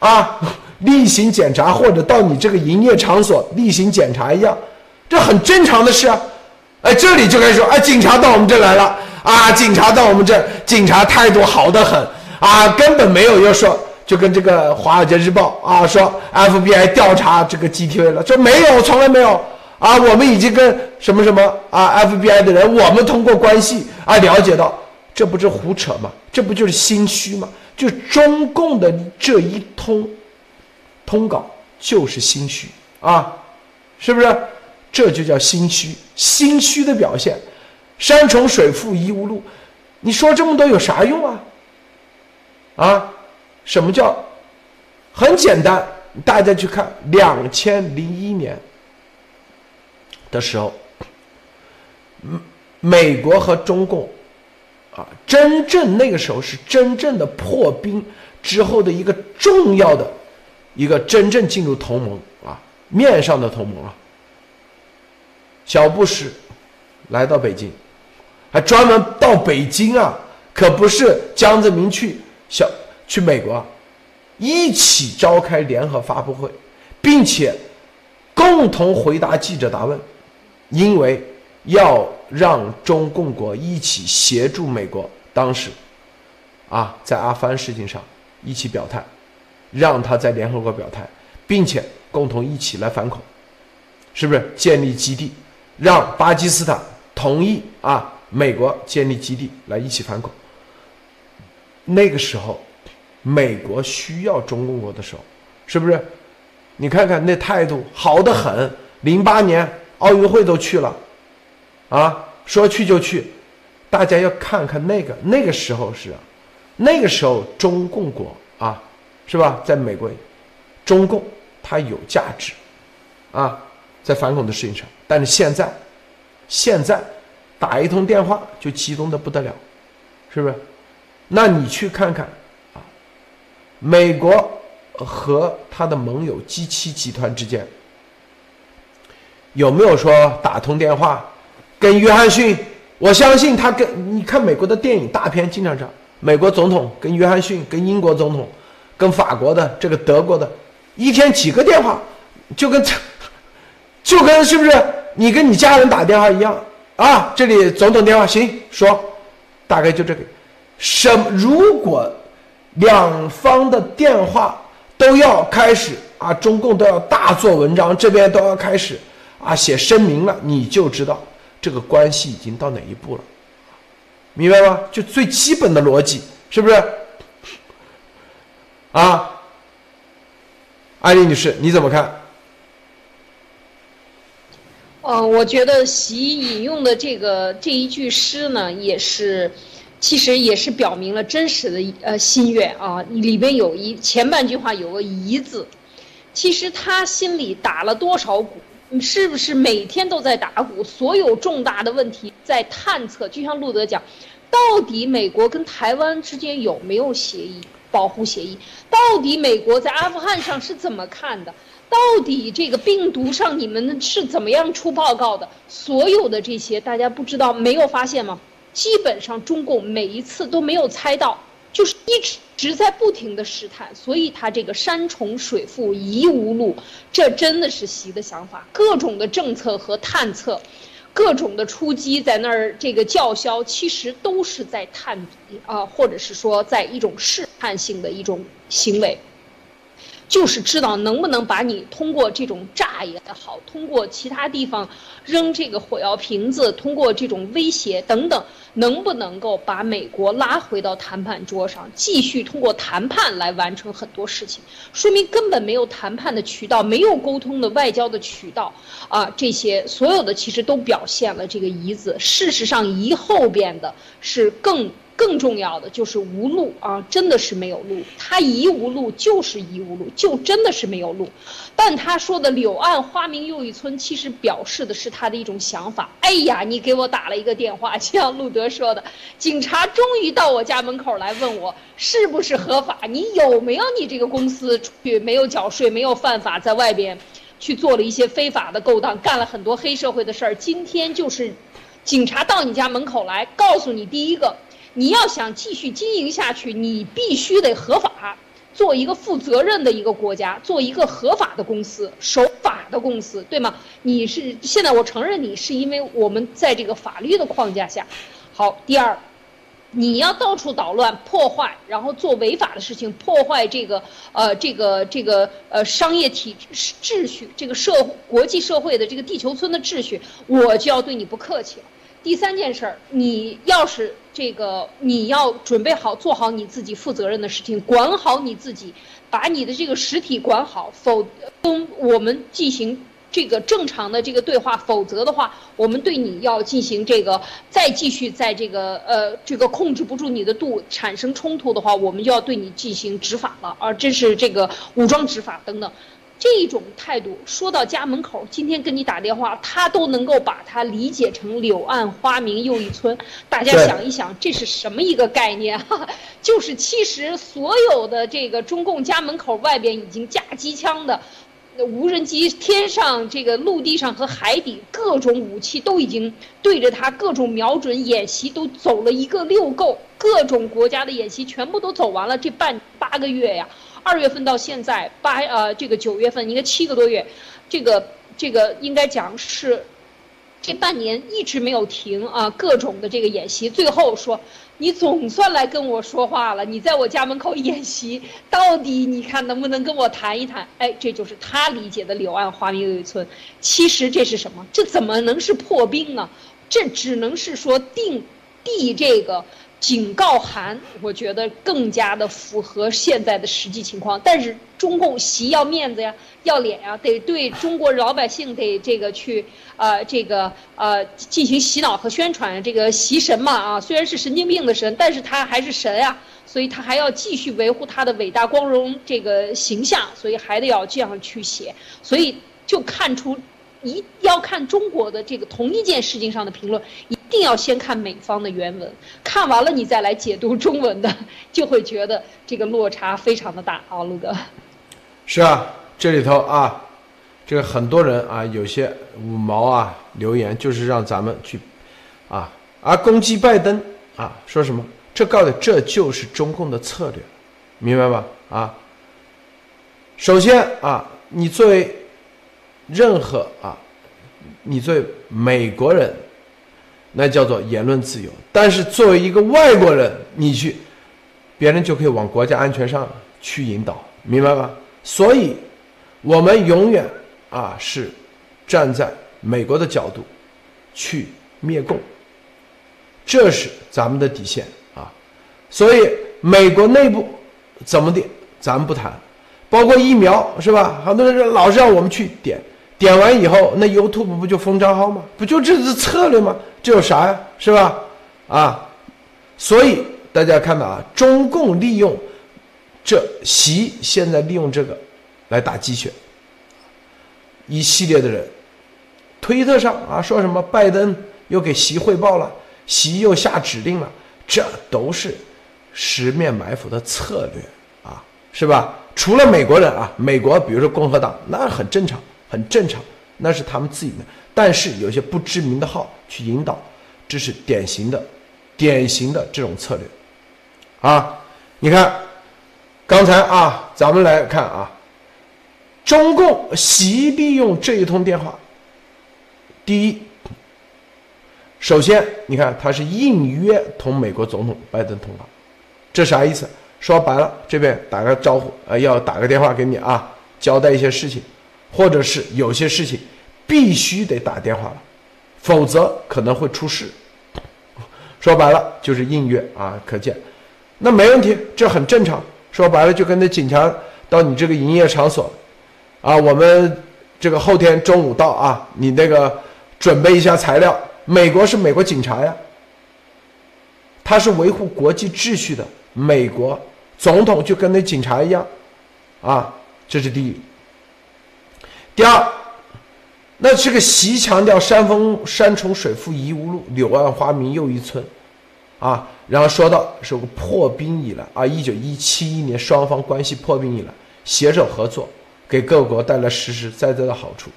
啊，例行检查，或者到你这个营业场所例行检查一样，这很正常的事啊。哎，这里就该说，哎，警察到我们这来了，啊，警察到我们这，警察态度好得很，啊，根本没有要说。就跟这个《华尔街日报》啊说，FBI 调查这个 GTA 了，说没有，从来没有啊，我们已经跟什么什么啊 FBI 的人，我们通过关系啊了解到，这不是胡扯吗？这不就是心虚吗？就中共的这一通通稿就是心虚啊，是不是？这就叫心虚，心虚的表现。山重水复疑无路，你说这么多有啥用啊？啊？什么叫很简单？大家去看两千零一年的时候，美国和中共啊，真正那个时候是真正的破冰之后的一个重要的一个真正进入同盟啊，面上的同盟啊。小布什来到北京，还专门到北京啊，可不是江泽民去小。去美国，一起召开联合发布会，并且共同回答记者答问，因为要让中共国一起协助美国，当时啊，在阿富汗事情上一起表态，让他在联合国表态，并且共同一起来反恐，是不是建立基地，让巴基斯坦同意啊，美国建立基地来一起反恐，那个时候。美国需要中共国的时候，是不是？你看看那态度好的很。零八年奥运会都去了，啊，说去就去。大家要看看那个那个时候是，那个时候中共国啊，是吧？在美国，中共它有价值，啊，在反恐的事情上。但是现在，现在打一通电话就激动的不得了，是不是？那你去看看啊。美国和他的盟友 G 七集团之间有没有说打通电话跟约翰逊？我相信他跟你看美国的电影大片经常讲，美国总统跟约翰逊、跟英国总统、跟法国的这个德国的，一天几个电话，就跟就跟是不是你跟你家人打电话一样啊？这里总统电话行说，大概就这个。什如果？两方的电话都要开始啊，中共都要大做文章，这边都要开始啊写声明了，你就知道这个关系已经到哪一步了，明白吗？就最基本的逻辑，是不是？啊，艾丽女士，你怎么看？
嗯，我觉得习引用的这个这一句诗呢，也是。其实也是表明了真实的呃心愿啊，里边有一前半句话有个疑字，其实他心里打了多少鼓，是不是每天都在打鼓？所有重大的问题在探测，就像路德讲，到底美国跟台湾之间有没有协议保护协议？到底美国在阿富汗上是怎么看的？到底这个病毒上你们是怎么样出报告的？所有的这些大家不知道没有发现吗？基本上，中共每一次都没有猜到就是一直直在不停的试探，所以他这个山重水复疑无路，这真的是习的想法，各种的政策和探测。各种的出击在那儿，这个叫嚣，其实都是在探底啊，或者是说在一种试探性的一种行为，就是知道能不能把你通过这种炸也好，通过其他地方扔这个火药瓶子，通过这种威胁等等。能不能够把美国拉回到谈判桌上，继续通过谈判来完成很多事情？说明根本没有谈判的渠道，没有沟通的外交的渠道啊！这些所有的其实都表现了这个疑字。事实上，疑后边的是更。更重要的就是无路啊，真的是没有路。他疑无路就是疑无路，就真的是没有路。但他说的柳暗花明又一村，其实表示的是他的一种想法。哎呀，你给我打了一个电话，就像路德说的，警察终于到我家门口来问我是不是合法，你有没有你这个公司出去没有缴税，没有犯法，在外边去做了一些非法的勾当，干了很多黑社会的事儿。今天就是警察到你家门口来，告诉你第一个。你要想继续经营下去，你必须得合法，做一个负责任的一个国家，做一个合法的公司，守法的公司，对吗？你是现在我承认你是因为我们在这个法律的框架下。好，第二，你要到处捣乱破坏，然后做违法的事情，破坏这个呃这个这个呃商业体秩序，这个社国际社会的这个地球村的秩序，我就要对你不客气了。第三件事儿，你要是这个，你要准备好做好你自己负责任的事情，管好你自己，把你的这个实体管好，否跟我们进行这个正常的这个对话，否则的话，我们对你要进行这个再继续在这个呃这个控制不住你的度，产生冲突的话，我们就要对你进行执法了，而这是这个武装执法等等。这种态度说到家门口，今天跟你打电话，他都能够把它理解成柳暗花明又一村。大家想一想，这是什么一个概念？就是其实所有的这个中共家门口外边已经架机枪的无人机，天上这个陆地上和海底各种武器都已经对着他各种瞄准演习都走了一个溜够，各种国家的演习全部都走完了，这半八个月呀。二月份到现在八呃，这个九月份应该七个多月，这个这个应该讲是这半年一直没有停啊，各种的这个演习，最后说你总算来跟我说话了，你在我家门口演习，到底你看能不能跟我谈一谈？哎，这就是他理解的柳暗花明又一村。其实这是什么？这怎么能是破冰呢？这只能是说定递这个。警告函，我觉得更加的符合现在的实际情况。但是中共习要面子呀，要脸呀，得对中国老百姓得这个去呃这个呃进行洗脑和宣传。这个习神嘛啊，虽然是神经病的神，但是他还是神呀，所以他还要继续维护他的伟大光荣这个形象，所以还得要这样去写。所以就看出。一要看中国的这个同一件事情上的评论，一定要先看美方的原文，看完了你再来解读中文的，就会觉得这个落差非常的大啊，陆哥。
是啊，这里头啊，这个很多人啊，有些五毛啊留言，就是让咱们去啊啊攻击拜登啊，说什么？这告诉这就是中共的策略，明白吧？啊，首先啊，你作为。任何啊，你作为美国人，那叫做言论自由；但是作为一个外国人，你去，别人就可以往国家安全上去引导，明白吗？所以，我们永远啊是站在美国的角度去灭共，这是咱们的底线啊。所以，美国内部怎么的，咱们不谈，包括疫苗是吧？很多人老是让我们去点。点完以后，那 YouTube 不就封账号吗？不就这是策略吗？这有啥呀？是吧？啊，所以大家看到啊，中共利用这习现在利用这个来打鸡血，一系列的人，推特上啊说什么拜登又给习汇报了，习又下指令了，这都是十面埋伏的策略啊，是吧？除了美国人啊，美国比如说共和党，那很正常。很正常，那是他们自己的。但是有些不知名的号去引导，这是典型的、典型的这种策略，啊。你看，刚才啊，咱们来看啊，中共习利用这一通电话，第一，首先你看他是应约同美国总统拜登通话，这啥意思？说白了，这边打个招呼啊，要打个电话给你啊，交代一些事情，或者是有些事情必须得打电话了，否则可能会出事。说白了就是应约啊，可见，那没问题，这很正常。说白了就跟那警察到你这个营业场所，啊，我们这个后天中午到啊，你那个准备一下材料。美国是美国警察呀，他是维护国际秩序的。美国总统就跟那警察一样，啊，这是第一。第二，那这个习强调山峰山重水复疑无路，柳暗花明又一村，啊，然后说到是破冰以来啊，一九一七一年双方关系破冰以来，携手合作给各国带来实实在在的好处，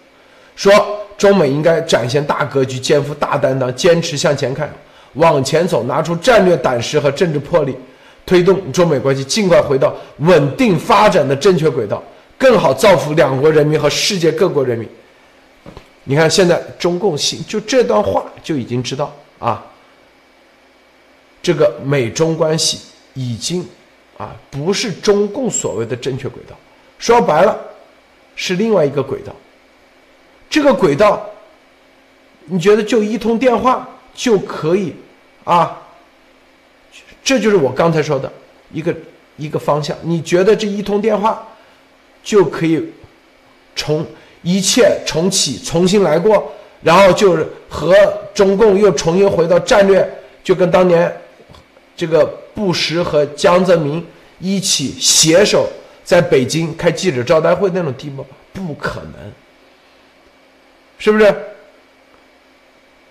说中美应该展现大格局，肩负大担当，坚持向前看，往前走，拿出战略胆识和政治魄力。推动中美关系尽快回到稳定发展的正确轨道，更好造福两国人民和世界各国人民。你看，现在中共信就这段话就已经知道啊，这个美中关系已经啊不是中共所谓的正确轨道，说白了是另外一个轨道。这个轨道，你觉得就一通电话就可以啊？这就是我刚才说的一个一个方向。你觉得这一通电话就可以重一切重启、重新来过，然后就是和中共又重新回到战略，就跟当年这个布什和江泽民一起携手在北京开记者招待会那种地步？不可能，是不是？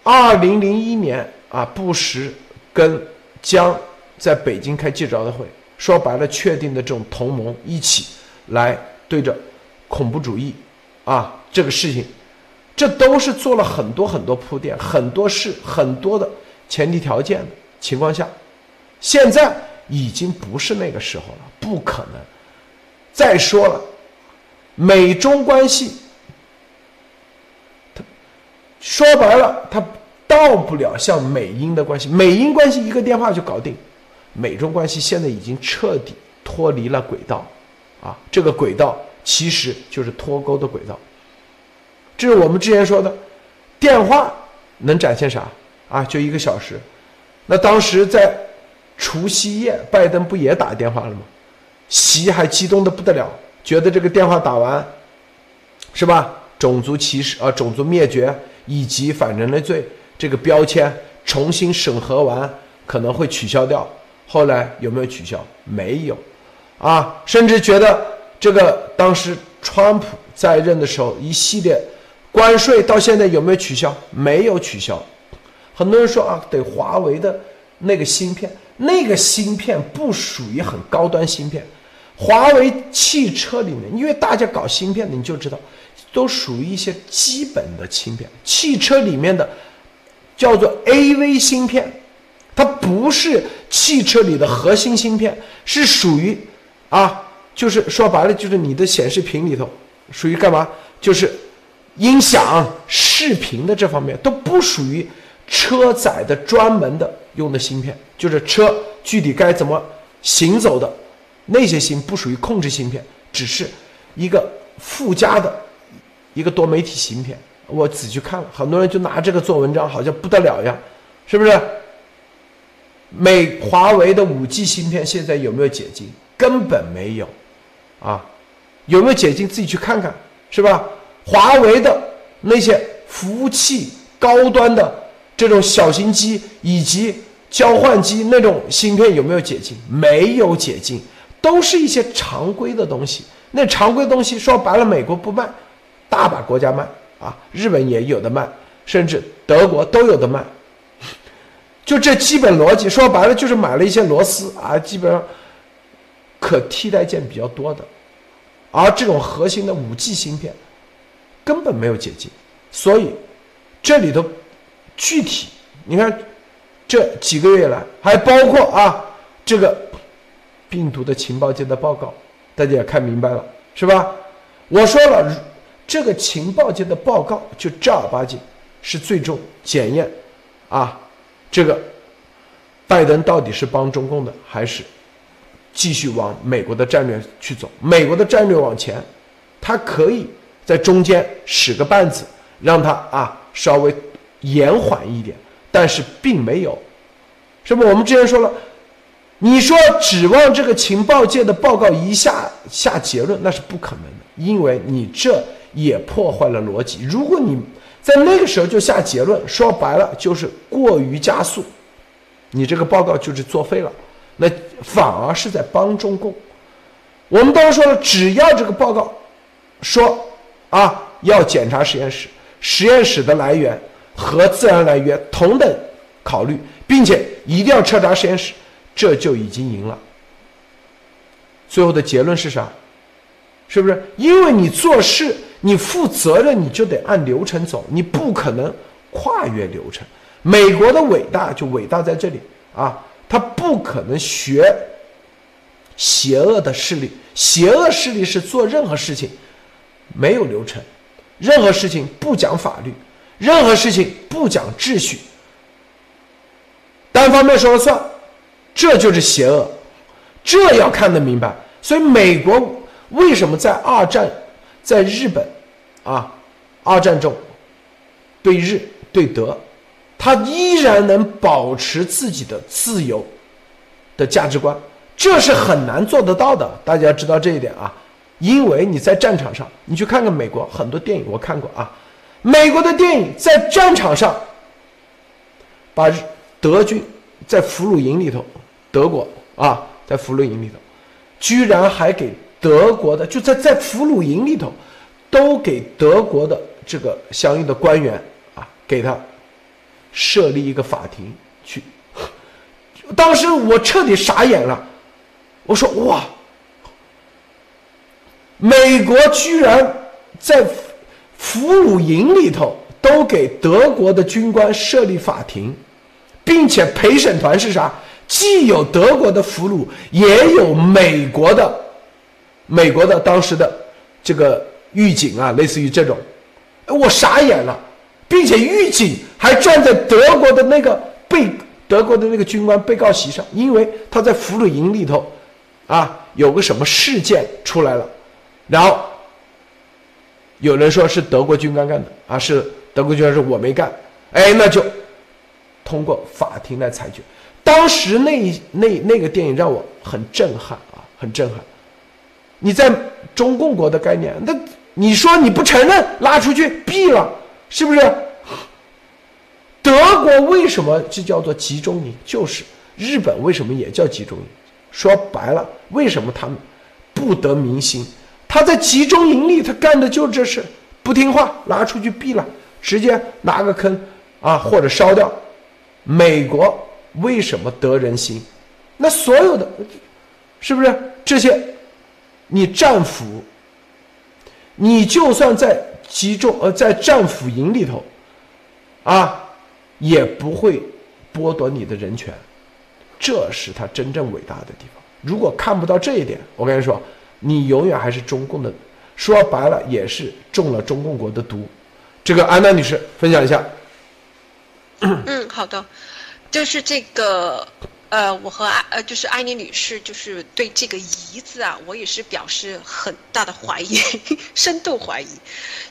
二零零一年啊，布什跟江。在北京开记者招待会，说白了，确定的这种同盟一起来对着恐怖主义啊这个事情，这都是做了很多很多铺垫，很多事，很多的前提条件的情况下，现在已经不是那个时候了，不可能。再说了，美中关系，他说白了，他到不了像美英的关系，美英关系一个电话就搞定。美中关系现在已经彻底脱离了轨道，啊，这个轨道其实就是脱钩的轨道。这是我们之前说的，电话能展现啥啊？就一个小时。那当时在除夕夜，拜登不也打电话了吗？习还激动的不得了，觉得这个电话打完，是吧？种族歧视啊，种族灭绝以及反人类罪这个标签重新审核完，可能会取消掉。后来有没有取消？没有，啊，甚至觉得这个当时川普在任的时候一系列关税到现在有没有取消？没有取消。很多人说啊，得华为的那个芯片，那个芯片不属于很高端芯片。华为汽车里面，因为大家搞芯片的你就知道，都属于一些基本的芯片。汽车里面的叫做 AV 芯片。它不是汽车里的核心芯片，是属于啊，就是说白了，就是你的显示屏里头属于干嘛？就是音响、视频的这方面都不属于车载的专门的用的芯片，就是车具体该怎么行走的那些芯不属于控制芯片，只是一个附加的一个多媒体芯片。我仔细看了，很多人就拿这个做文章，好像不得了呀，是不是？美华为的五 G 芯片现在有没有解禁？根本没有，啊，有没有解禁？自己去看看，是吧？华为的那些服务器、高端的这种小型机以及交换机那种芯片有没有解禁？没有解禁，都是一些常规的东西。那常规东西说白了，美国不卖，大把国家卖啊，日本也有的卖，甚至德国都有的卖。就这基本逻辑，说白了就是买了一些螺丝啊，基本上可替代件比较多的，而这种核心的五 G 芯片根本没有解禁，所以这里头具体你看这几个月来，还包括啊这个病毒的情报界的报告，大家也看明白了是吧？我说了，这个情报界的报告就正儿八经是最终检验啊，这个拜登到底是帮中共的，还是继续往美国的战略去走？美国的战略往前，他可以在中间使个绊子，让他啊稍微延缓一点，但是并没有。是不？我们之前说了，你说指望这个情报界的报告一下下结论，那是不可能的，因为你这也破坏了逻辑。如果你在那个时候就下结论，说白了就是过于加速，你这个报告就是作废了，那反而是在帮中共。我们当时说了，只要这个报告说啊要检查实验室，实验室的来源和自然来源同等考虑。并且一定要彻查实验室，这就已经赢了。最后的结论是啥？是不是？因为你做事，你负责任，你就得按流程走，你不可能跨越流程。美国的伟大就伟大在这里啊，他不可能学邪恶的势力。邪恶势力是做任何事情没有流程，任何事情不讲法律，任何事情不讲秩序。单方面说了算，这就是邪恶，这要看得明白。所以美国为什么在二战，在日本，啊，二战中，对日对德，他依然能保持自己的自由的价值观，这是很难做得到的。大家知道这一点啊，因为你在战场上，你去看看美国很多电影，我看过啊，美国的电影在战场上，把。德军在俘虏营里头，德国啊，在俘虏营里头，居然还给德国的就在在俘虏营里头，都给德国的这个相应的官员啊，给他设立一个法庭去。当时我彻底傻眼了，我说哇，美国居然在俘虏营里头都给德国的军官设立法庭。并且陪审团是啥？既有德国的俘虏，也有美国的，美国的当时的这个狱警啊，类似于这种，我傻眼了，并且狱警还站在德国的那个被德国的那个军官被告席上，因为他在俘虏营里头，啊，有个什么事件出来了，然后有人说是德国军官干的啊，是德国军官说我没干，哎，那就。通过法庭来裁决，当时那那那个电影让我很震撼啊，很震撼。你在中共国的概念，那你说你不承认，拉出去毙了，是不是？德国为什么这叫做集中营？就是日本为什么也叫集中营？说白了，为什么他们不得民心？他在集中营里，他干的就这事，不听话，拉出去毙了，直接拿个坑啊，或者烧掉。美国为什么得人心？那所有的，是不是这些？你战俘，你就算在集中呃在战俘营里头，啊，也不会剥夺你的人权，这是他真正伟大的地方。如果看不到这一点，我跟你说，你永远还是中共的，说白了也是中了中共国的毒。这个安娜女士分享一下。
嗯，好的，就是这个，呃，我和呃，就是艾妮女士，就是对这个“疑”字啊，我也是表示很大的怀疑，深度怀疑。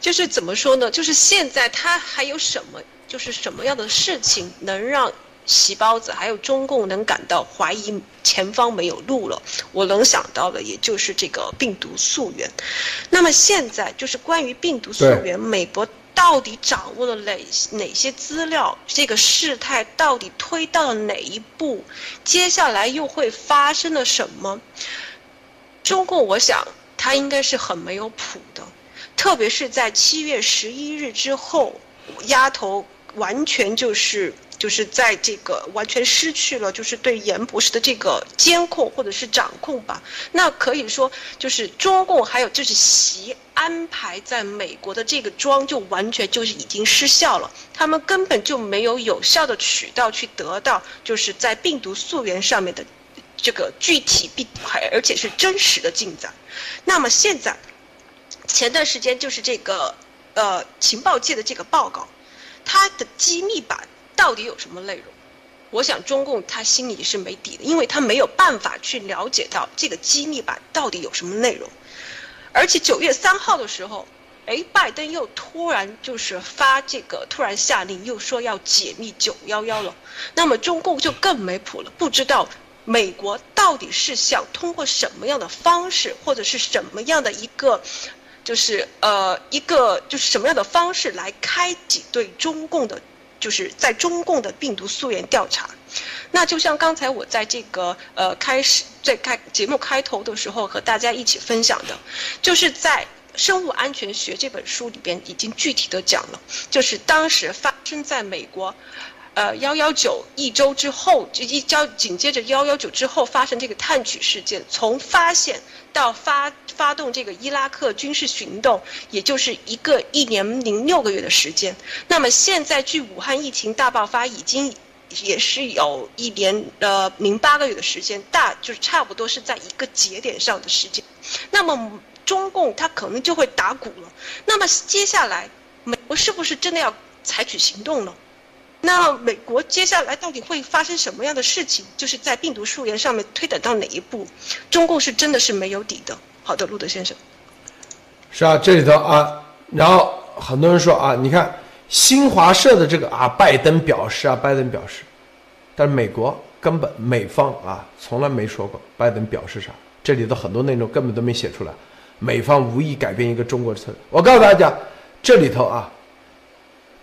就是怎么说呢？就是现在他还有什么，就是什么样的事情能让席包子还有中共能感到怀疑前方没有路了？我能想到的也就是这个病毒溯源。那么现在就是关于病毒溯源，美国。到底掌握了哪哪些资料？这个事态到底推到了哪一步？接下来又会发生了什么？中共，我想他应该是很没有谱的，特别是在七月十一日之后，丫头完全就是。就是在这个完全失去了，就是对严博士的这个监控或者是掌控吧。那可以说，就是中共还有就是习安排在美国的这个桩，就完全就是已经失效了。他们根本就没有有效的渠道去得到，就是在病毒溯源上面的这个具体并还而且是真实的进展。那么现在，前段时间就是这个呃情报界的这个报告，它的机密版到底有什么内容？我想中共他心里是没底的，因为他没有办法去了解到这个机密版到底有什么内容。而且九月三号的时候，哎，拜登又突然就是发这个突然下令，又说要解密九幺幺了。那么中共就更没谱了，不知道美国到底是想通过什么样的方式，或者是什么样的一个，就是呃一个就是什么样的方式来开启对中共的。就是在中共的病毒溯源调查，那就像刚才我在这个呃开始最开节目开头的时候和大家一起分享的，就是在《生物安全学》这本书里边已经具体的讲了，就是当时发生在美国。呃，幺幺九一周之后，就一交紧接着幺幺九之后发生这个探取事件，从发现到发发动这个伊拉克军事行动，也就是一个一年零六个月的时间。那么现在距武汉疫情大爆发已经也是有一年呃零八个月的时间，大就是差不多是在一个节点上的时间。那么中共他可能就会打鼓了。那么接下来美国是不是真的要采取行动呢？那美国接下来到底会发生什么样的事情？就是在病毒溯源上面推展到哪一步？中共是真的是没有底的。好的，路德先生。
是啊，这里头啊，然后很多人说啊，你看新华社的这个啊，拜登表示啊，拜登表示，但是美国根本美方啊从来没说过拜登表示啥，这里头很多内容根本都没写出来，美方无意改变一个中国的策略。我告诉大家，这里头啊。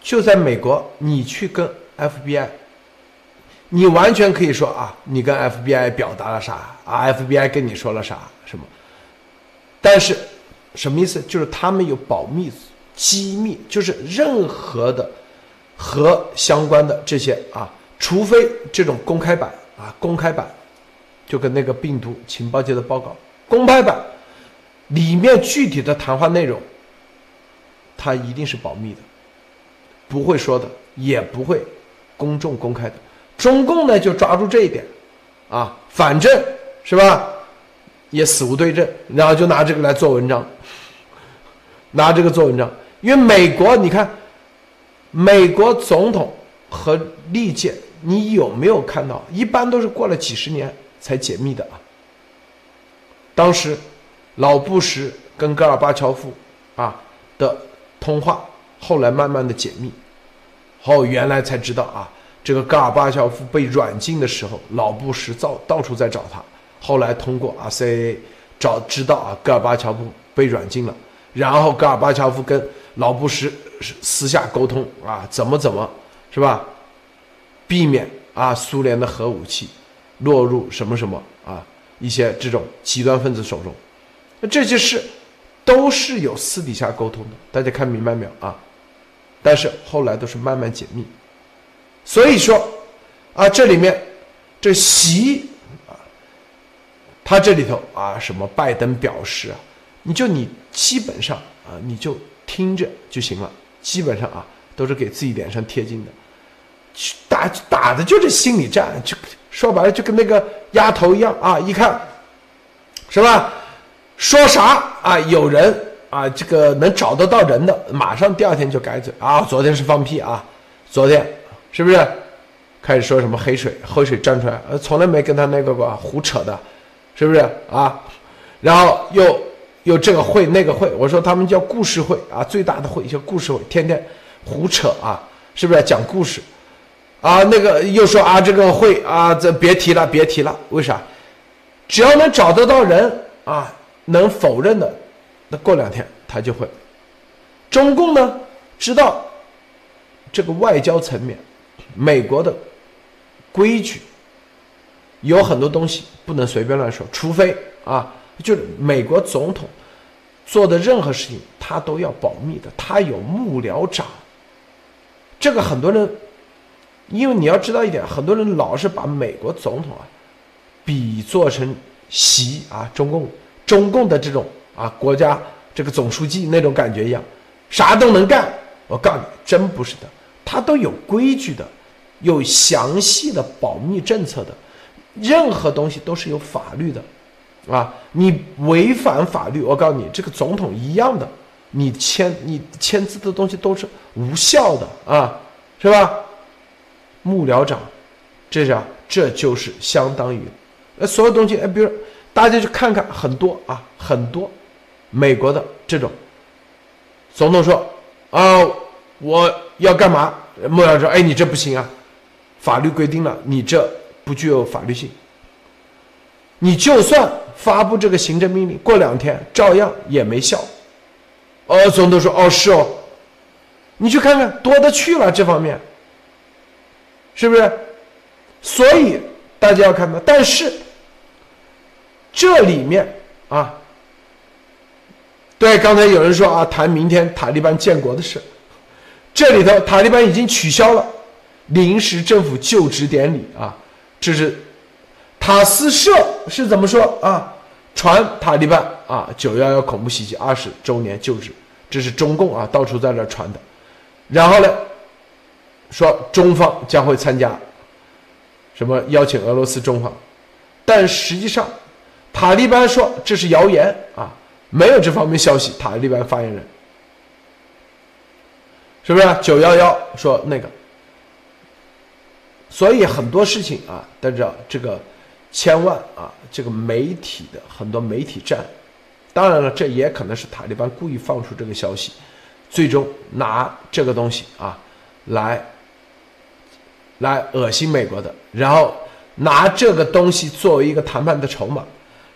就在美国，你去跟 FBI，你完全可以说啊，你跟 FBI 表达了啥啊？FBI 跟你说了啥什么？但是什么意思？就是他们有保密机密，就是任何的和相关的这些啊，除非这种公开版啊，公开版就跟那个病毒情报界的报告公开版里面具体的谈话内容，它一定是保密的。不会说的，也不会公众公开的。中共呢就抓住这一点，啊，反正是吧，也死无对证，然后就拿这个来做文章，拿这个做文章。因为美国，你看，美国总统和历届，你有没有看到？一般都是过了几十年才解密的啊。当时，老布什跟戈尔巴乔夫啊的通话。后来慢慢的解密，后原来才知道啊，这个戈尔巴乔夫被软禁的时候，老布什到到处在找他。后来通过啊 CIA 找知道啊，戈尔巴乔夫被软禁了，然后戈尔巴乔夫跟老布什私下沟通啊，怎么怎么是吧？避免啊苏联的核武器落入什么什么啊一些这种极端分子手中，那这些事都是有私底下沟通的，大家看明白没有啊？但是后来都是慢慢解密，所以说，啊，这里面这习啊，他这里头啊，什么拜登表示啊，你就你基本上啊，你就听着就行了，基本上啊，都是给自己脸上贴金的，打打的就是心理战，就说白了就跟那个丫头一样啊，一看，是吧？说啥啊？有人。啊，这个能找得到人的，马上第二天就改嘴啊！昨天是放屁啊，昨天是不是开始说什么黑水？黑水站出来，呃，从来没跟他那个过胡扯的，是不是啊？然后又又这个会那个会，我说他们叫故事会啊，最大的会叫故事会，天天胡扯啊，是不是讲故事？啊，那个又说啊，这个会啊，这别提了，别提了，为啥？只要能找得到人啊，能否认的。那过两天他就会，中共呢知道这个外交层面，美国的规矩有很多东西不能随便乱说，除非啊，就是美国总统做的任何事情他都要保密的，他有幕僚长。这个很多人，因为你要知道一点，很多人老是把美国总统啊比作成习啊中共中共的这种。啊，国家这个总书记那种感觉一样，啥都能干。我告诉你，真不是的，他都有规矩的，有详细的保密政策的。任何东西都是有法律的，啊，你违反法律，我告诉你，这个总统一样的，你签你签字的东西都是无效的啊，是吧？幕僚长，这是这就是相当于，呃，所有东西，哎，比如大家去看看，很多啊，很多美国的这种总统说啊，我要干嘛？幕僚说，哎，你这不行啊，法律规定了，你这。不具有法律性，你就算发布这个行政命令，过两天照样也没效。哦，总统说：“哦，是哦，你去看看，多的去了这方面，是不是？所以大家要看到，但是这里面啊，对，刚才有人说啊，谈明天塔利班建国的事，这里头塔利班已经取消了临时政府就职典礼啊。”这是塔斯社是怎么说啊？传塔利班啊，九幺幺恐怖袭击二十周年就职，这是中共啊到处在那传的。然后呢，说中方将会参加，什么邀请俄罗斯中方，但实际上塔利班说这是谣言啊，没有这方面消息。塔利班发言人是不是九幺幺说那个？所以很多事情啊，大家这个千万啊，这个媒体的很多媒体站，当然了，这也可能是塔利班故意放出这个消息，最终拿这个东西啊来来恶心美国的，然后拿这个东西作为一个谈判的筹码，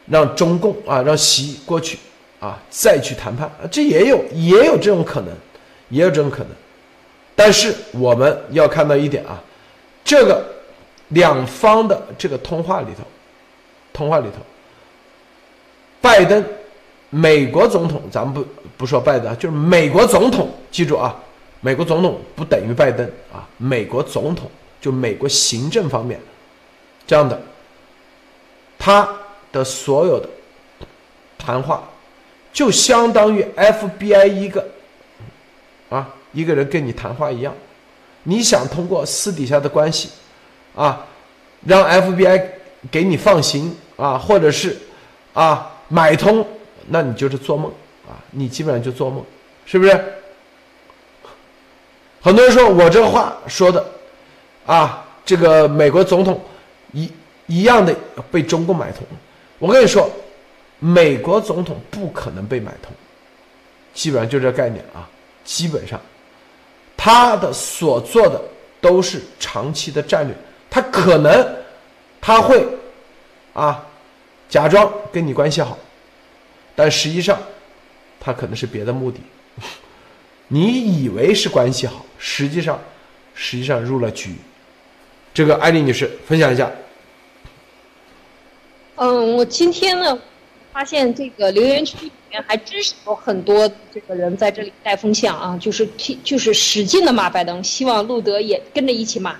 让中共啊让习过去啊再去谈判，这也有也有这种可能，也有这种可能，但是我们要看到一点啊。这个两方的这个通话里头，通话里头，拜登，美国总统，咱们不不说拜登，就是美国总统，记住啊，美国总统不等于拜登啊，美国总统就美国行政方面这样的，他的所有的谈话，就相当于 FBI 一个啊一个人跟你谈话一样。你想通过私底下的关系，啊，让 FBI 给你放行啊，或者是啊买通，那你就是做梦啊，你基本上就做梦，是不是？很多人说我这话说的，啊，这个美国总统一一样的被中共买通，我跟你说，美国总统不可能被买通，基本上就这概念啊，基本上。他的所做的都是长期的战略，他可能他会啊假装跟你关系好，但实际上他可能是别的目的。你以为是关系好，实际上实际上入了局。这个艾丽女士分享一下。
嗯，我今天呢发现这个留言区里面。还真是有很多这个人在这里带风向啊，就是替就是使劲的骂拜登，希望路德也跟着一起骂。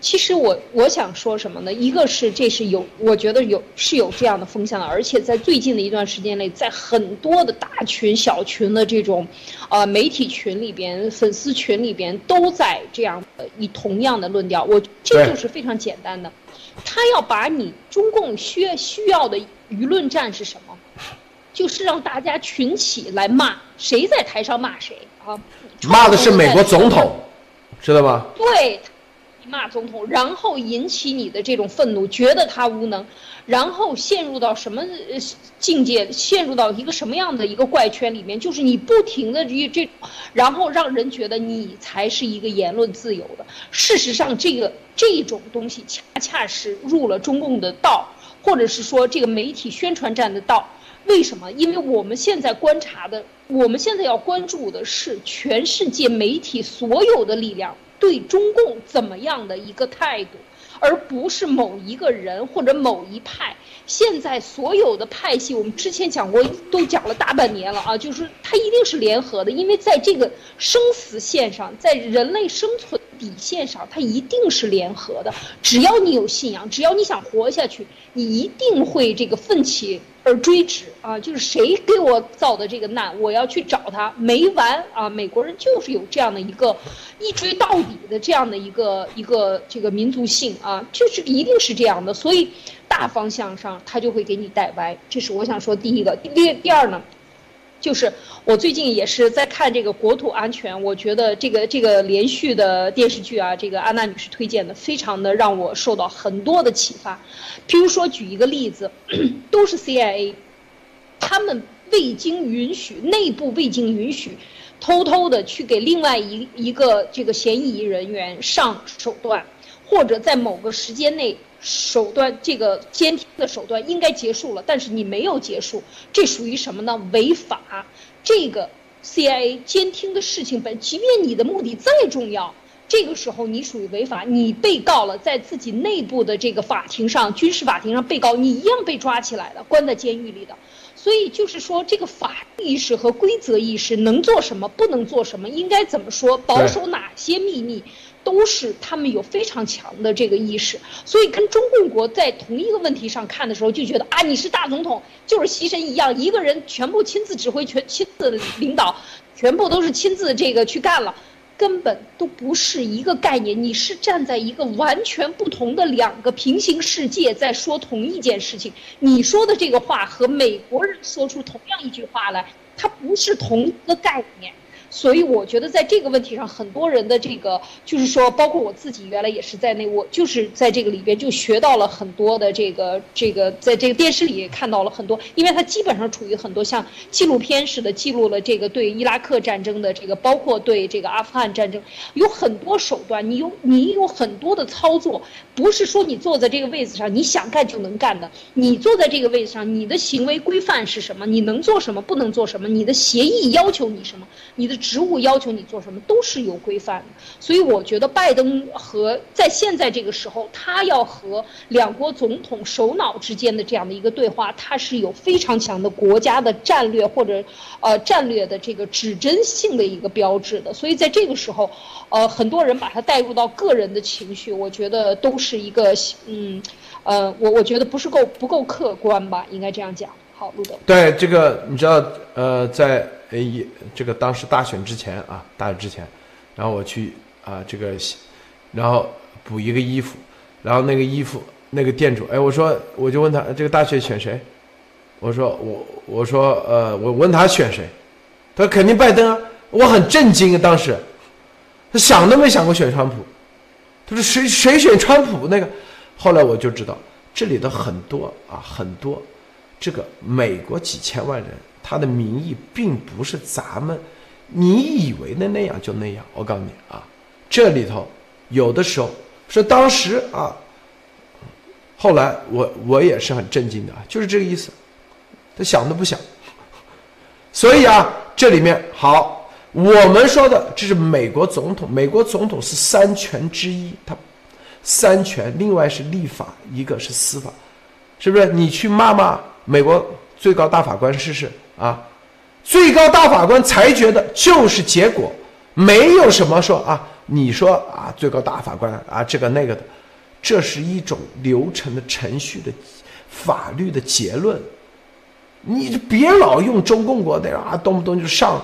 其实我我想说什么呢？一个是这是有，我觉得有是有这样的风向的，而且在最近的一段时间内，在很多的大群小群的这种，呃媒体群里边、粉丝群里边都在这样以同样的论调。我这就是非常简单的，他要把你中共需需要的舆论战是什么？就是让大家群起来骂，谁在台上骂谁啊？
骂的是美国总统，知道吗？
对，骂总统，然后引起你的这种愤怒，觉得他无能，然后陷入到什么境界？陷入到一个什么样的一个怪圈里面？就是你不停的这这，然后让人觉得你才是一个言论自由的。事实上，这个这种东西恰恰是入了中共的道，或者是说这个媒体宣传站的道。为什么？因为我们现在观察的，我们现在要关注的是全世界媒体所有的力量对中共怎么样的一个态度，而不是某一个人或者某一派。现在所有的派系，我们之前讲过，都讲了大半年了啊，就是它一定是联合的，因为在这个生死线上，在人类生存底线上，它一定是联合的。只要你有信仰，只要你想活下去，你一定会这个奋起而追之啊！就是谁给我造的这个难，我要去找他，没完啊！美国人就是有这样的一个一追到底的这样的一个一个这个民族性啊，就是一定是这样的。所以大方向上他就会给你带歪，这是我想说第一个。第第二呢？就是我最近也是在看这个国土安全，我觉得这个这个连续的电视剧啊，这个安娜女士推荐的，非常的让我受到很多的启发。譬如说举一个例子，都是 CIA，他们未经允许，内部未经允许，偷偷的去给另外一一个这个嫌疑人员上手段，或者在某个时间内。手段这个监听的手段应该结束了，但是你没有结束，这属于什么呢？违法。这个 CIA 监听的事情本，即便你的目的再重要，这个时候你属于违法，你被告了，在自己内部的这个法庭上，军事法庭上被告，你一样被抓起来了，关在监狱里的。所以就是说，这个法律意识和规则意识能做什么，不能做什么，应该怎么说，保守哪些秘密。都是他们有非常强的这个意识，所以跟中共国在同一个问题上看的时候，就觉得啊，你是大总统，就是牺牲一样，一个人全部亲自指挥，全亲自领导，全部都是亲自这个去干了，根本都不是一个概念。你是站在一个完全不同的两个平行世界在说同一件事情，你说的这个话和美国人说出同样一句话来，它不是同一个概念。所以我觉得在这个问题上，很多人的这个就是说，包括我自己原来也是在那，我就是在这个里边就学到了很多的这个这个，在这个电视里也看到了很多，因为它基本上处于很多像纪录片似的记录了这个对伊拉克战争的这个，包括对这个阿富汗战争，有很多手段，你有你有很多的操作，不是说你坐在这个位子上你想干就能干的，你坐在这个位子上，你的行为规范是什么？你能做什么？不能做什么？你的协议要求你什么？你的。职务要求你做什么都是有规范的，所以我觉得拜登和在现在这个时候，他要和两国总统首脑之间的这样的一个对话，他是有非常强的国家的战略或者呃战略的这个指针性的一个标志的。所以在这个时候，呃，很多人把它带入到个人的情绪，我觉得都是一个嗯呃，我我觉得不是够不够客观吧，应该这样讲。好，路德。
对这个，你知道呃在。哎，这个当时大选之前啊，大选之前，然后我去啊，这个，然后补一个衣服，然后那个衣服那个店主，哎，我说我就问他这个大选选谁？我说我我说呃，我问他选谁？他说肯定拜登啊！我很震惊，当时他想都没想过选川普。他说谁谁选川普那个？后来我就知道这里的很多啊很多，这个美国几千万人。他的民意并不是咱们你以为的那样就那样。我告诉你啊，这里头有的时候是当时啊，后来我我也是很震惊的，就是这个意思。他想都不想。所以啊，这里面好，我们说的这是美国总统，美国总统是三权之一，他三权，另外是立法，一个是司法，是不是？你去骂骂美国最高大法官试试。啊，最高大法官裁决的就是结果，没有什么说啊，你说啊，最高大法官啊，这个那个的，这是一种流程的程序的法律的结论。你别老用中共国的啊，动不动就上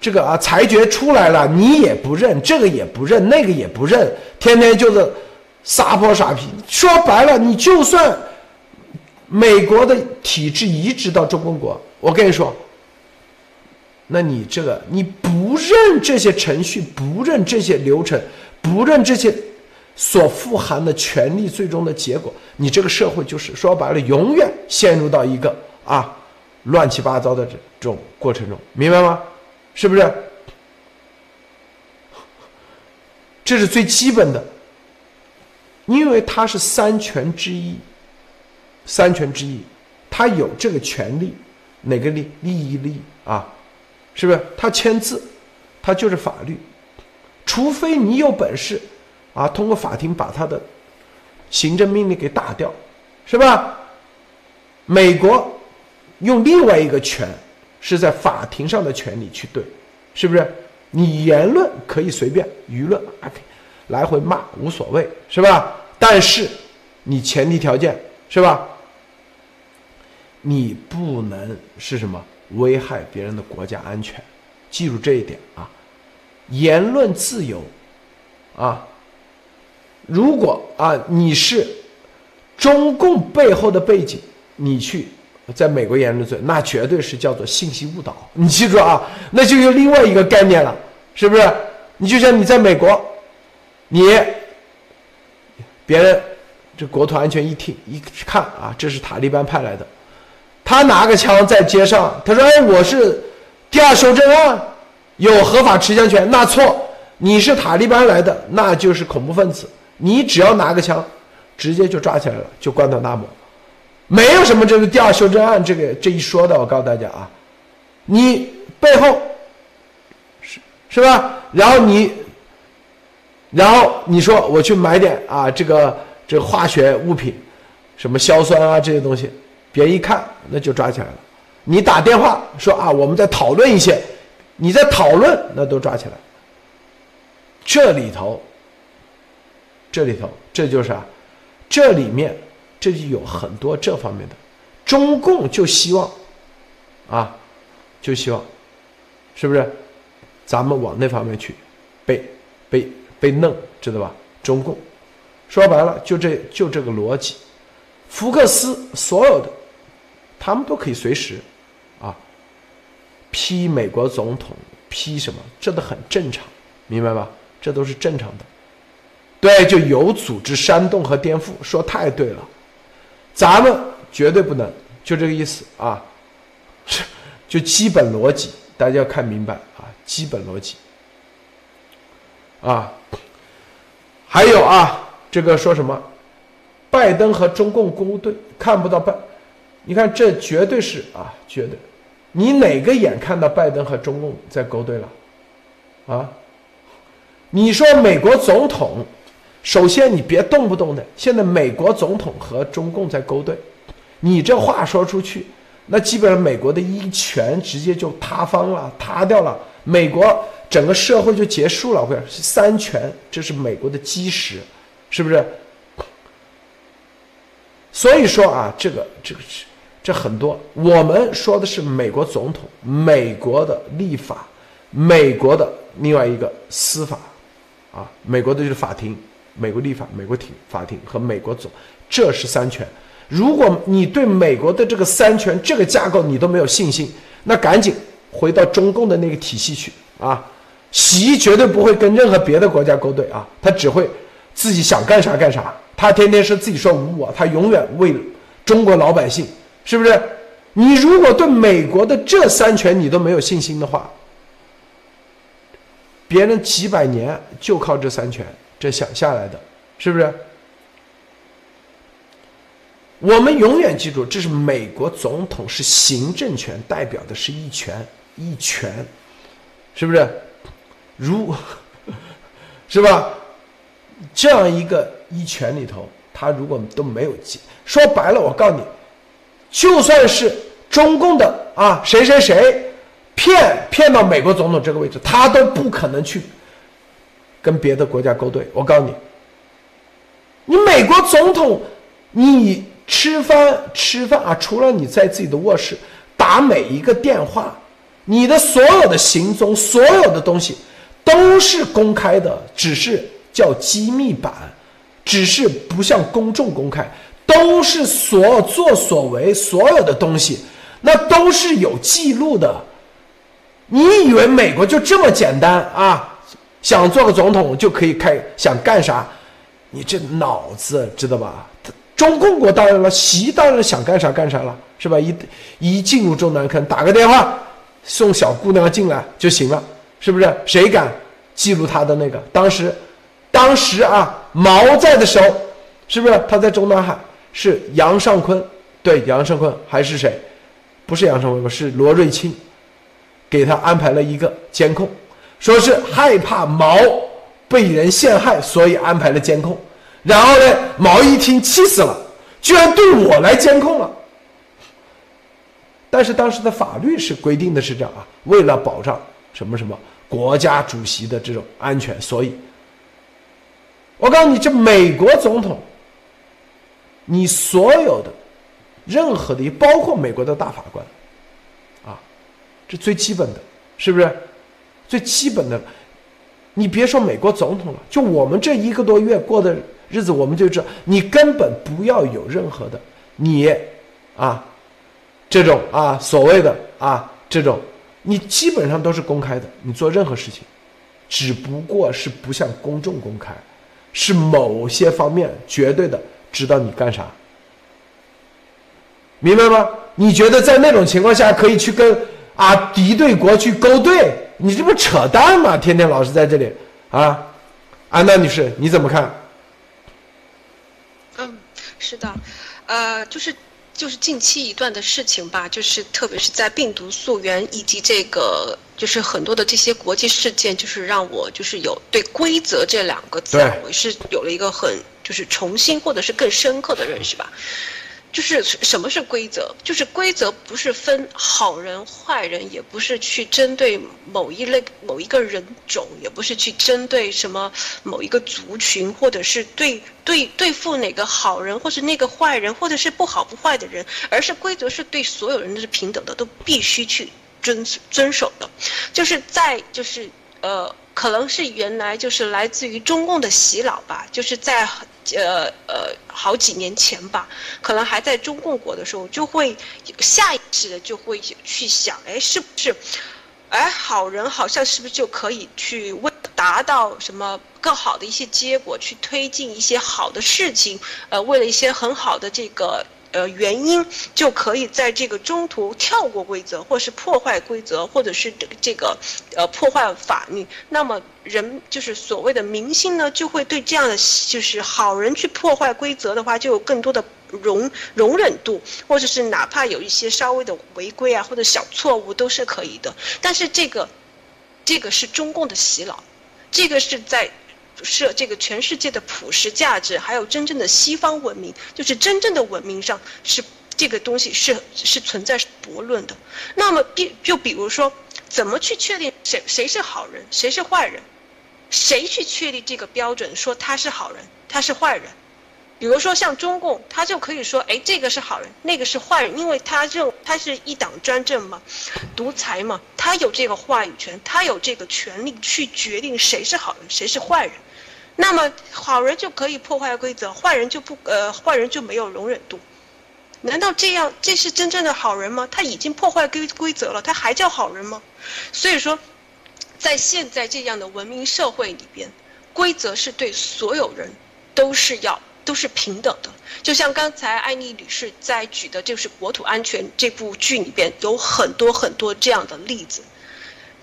这个啊，裁决出来了，你也不认，这个也不认，那个也不认，天天就是撒泼耍皮。说白了，你就算美国的体制移植到中共国。我跟你说，那你这个你不认这些程序，不认这些流程，不认这些所富含的权利，最终的结果，你这个社会就是说白了，永远陷入到一个啊乱七八糟的这种过程中，明白吗？是不是？这是最基本的，因为它是三权之一，三权之一，他有这个权利。哪个利利益利啊？是不是他签字，他就是法律，除非你有本事啊，通过法庭把他的行政命令给打掉，是吧？美国用另外一个权，是在法庭上的权利去对，是不是？你言论可以随便，舆论啊，来回骂无所谓，是吧？但是你前提条件是吧？你不能是什么危害别人的国家安全，记住这一点啊！言论自由啊，如果啊你是中共背后的背景，你去在美国言论自由，那绝对是叫做信息误导。你记住啊，那就有另外一个概念了，是不是？你就像你在美国，你别人这国土安全一听一看啊，这是塔利班派来的。他拿个枪在街上，他说：“哎，我是第二修正案，有合法持枪权。”那错，你是塔利班来的，那就是恐怖分子。你只要拿个枪，直接就抓起来了，就关到纳摩，没有什么这个第二修正案这个这一说的。我告诉大家啊，你背后是是吧？然后你，然后你说我去买点啊，这个这化学物品，什么硝酸啊这些东西。别人一看，那就抓起来了。你打电话说啊，我们在讨论一些，你在讨论，那都抓起来。这里头，这里头，这就是啊，这里面这就有很多这方面的。中共就希望，啊，就希望，是不是？咱们往那方面去，被被被弄，知道吧？中共说白了，就这就这个逻辑。福克斯所有的。他们都可以随时，啊，批美国总统，批什么，这都很正常，明白吧？这都是正常的。对，就有组织煽动和颠覆，说太对了，咱们绝对不能，就这个意思啊，就基本逻辑，大家要看明白啊，基本逻辑。啊，还有啊，这个说什么，拜登和中共勾兑，看不到拜。你看，这绝对是啊，绝对，你哪个眼看到拜登和中共在勾兑了？啊？你说美国总统，首先你别动不动的，现在美国总统和中共在勾兑，你这话说出去，那基本上美国的一权直接就塌方了，塌掉了，美国整个社会就结束了。我跟你说，三权这是美国的基石，是不是？所以说啊，这个这个是。这很多，我们说的是美国总统、美国的立法、美国的另外一个司法，啊，美国的就是法庭、美国立法、美国庭法庭和美国总，这是三权。如果你对美国的这个三权这个架构你都没有信心，那赶紧回到中共的那个体系去啊！习绝对不会跟任何别的国家勾兑啊，他只会自己想干啥干啥，他天天是自己说无我，他永远为中国老百姓。是不是？你如果对美国的这三权你都没有信心的话，别人几百年就靠这三权这想下来的，是不是？我们永远记住，这是美国总统是行政权，代表的是一权一权，是不是？如，是吧？这样一个一权里头，他如果都没有说白了，我告诉你。就算是中共的啊，谁谁谁骗骗到美国总统这个位置，他都不可能去跟别的国家勾兑。我告诉你，你美国总统，你吃饭吃饭啊，除了你在自己的卧室打每一个电话，你的所有的行踪，所有的东西都是公开的，只是叫机密版，只是不向公众公开。都是所作所为，所有的东西，那都是有记录的。你以为美国就这么简单啊？想做个总统就可以开，想干啥？你这脑子知道吧？中共国当然了，习当然想干啥干啥了，是吧？一一进入中南坑，打个电话送小姑娘进来就行了，是不是？谁敢记录他的那个？当时，当时啊，毛在的时候，是不是他在中南海？是杨尚昆，对杨尚昆还是谁？不是杨尚昆，是罗瑞卿，给他安排了一个监控，说是害怕毛被人陷害，所以安排了监控。然后呢，毛一听气死了，居然对我来监控了。但是当时的法律是规定的是这样啊，为了保障什么什么国家主席的这种安全，所以我告诉你，这美国总统，你所有的任何的，包括美国的大法官，啊，这最基本的，是不是？最基本的，你别说美国总统了，就我们这一个多月过的日子，我们就知道，你根本不要有任何的你，啊，这种啊所谓的啊这种，你基本上都是公开的，你做任何事情，只不过是不向公众公开。是某些方面绝对的知道你干啥，明白吗？你觉得在那种情况下可以去跟啊敌对国去勾兑？你这不扯淡吗？天天老是在这里啊，安娜女士你怎么看？
嗯，是的，呃，就是。就是近期一段的事情吧，就是特别是在病毒溯源以及这个，就是很多的这些国际事件，就是让我就是有对规则这两个字，我是有了一个很就是重新或者是更深刻的认识吧。就是什么是规则？就是规则不是分好人坏人，也不是去针对某一类某一个人种，也不是去针对什么某一个族群，或者是对对对付哪个好人，或是那个坏人，或者是不好不坏的人，而是规则是对所有人都是平等的，都必须去遵遵守的。就是在就是呃。可能是原来就是来自于中共的洗脑吧，就是在呃呃好几年前吧，可能还在中共国的时候，就会下意识的就会去想，哎，是不是，哎，好人好像是不是就可以去为达到什么更好的一些结果，去推进一些好的事情，呃，为了一些很好的这个。呃，原因就可以在这个中途跳过规则，或是破坏规则，或者是这个这个呃破坏法律。那么人就是所谓的明星呢，就会对这样的就是好人去破坏规则的话，就有更多的容容忍度，或者是哪怕有一些稍微的违规啊，或者小错误都是可以的。但是这个这个是中共的洗脑，这个是在。是这个全世界的普世价值，还有真正的西方文明，就是真正的文明上是这个东西是是存在驳论的。那么，比就比如说，怎么去确定谁谁是好人，谁是坏人？谁去确立这个标准，说他是好人，他是坏人？比如说像中共，他就可以说，哎，这个是好人，那个是坏人，因为他认他是一党专政嘛，独裁嘛，他有这个话语权，他有这个权利去决定谁是好人，谁是坏人。那么好人就可以破坏规则，坏人就不呃，坏人就没有容忍度。难道这样这是真正的好人吗？他已经破坏规规则了，他还叫好人吗？所以说，在现在这样的文明社会里边，规则是对所有人都是要都是平等的。就像刚才艾丽女士在举的，就是《国土安全》这部剧里边有很多很多这样的例子。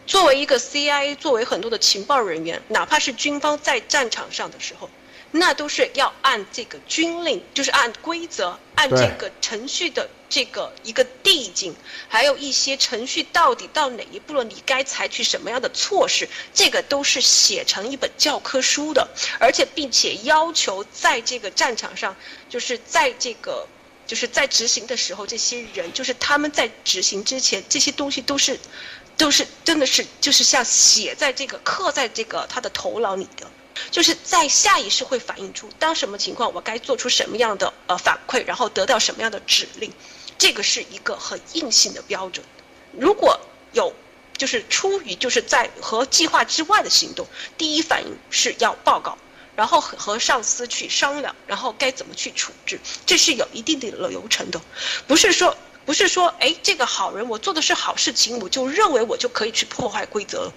作为一个 CIA，作为很多的情报人员，哪怕是军方在战场上的时候，那都是要按这个军令，就是按规则，按这个程序的这个一个递进，还有一些程序到底到哪一步了，你该采取什么样的措施，这个都是写成一本教科书的，而且并且要求在这个战场上，就是在这个就是在执行的时候，这些人就是他们在执行之前，这些东西都是。都是真的是就是像写在这个刻在这个他的头脑里的，就是在下意识会反映出当什么情况我该做出什么样的呃反馈，然后得到什么样的指令，这个是一个很硬性的标准。如果有就是出于就是在和计划之外的行动，第一反应是要报告，然后和上司去商量，然后该怎么去处置，这是有一定的流程的，不是说。不是说，哎，这个好人，我做的是好事情，我就认为我就可以去破坏规则了。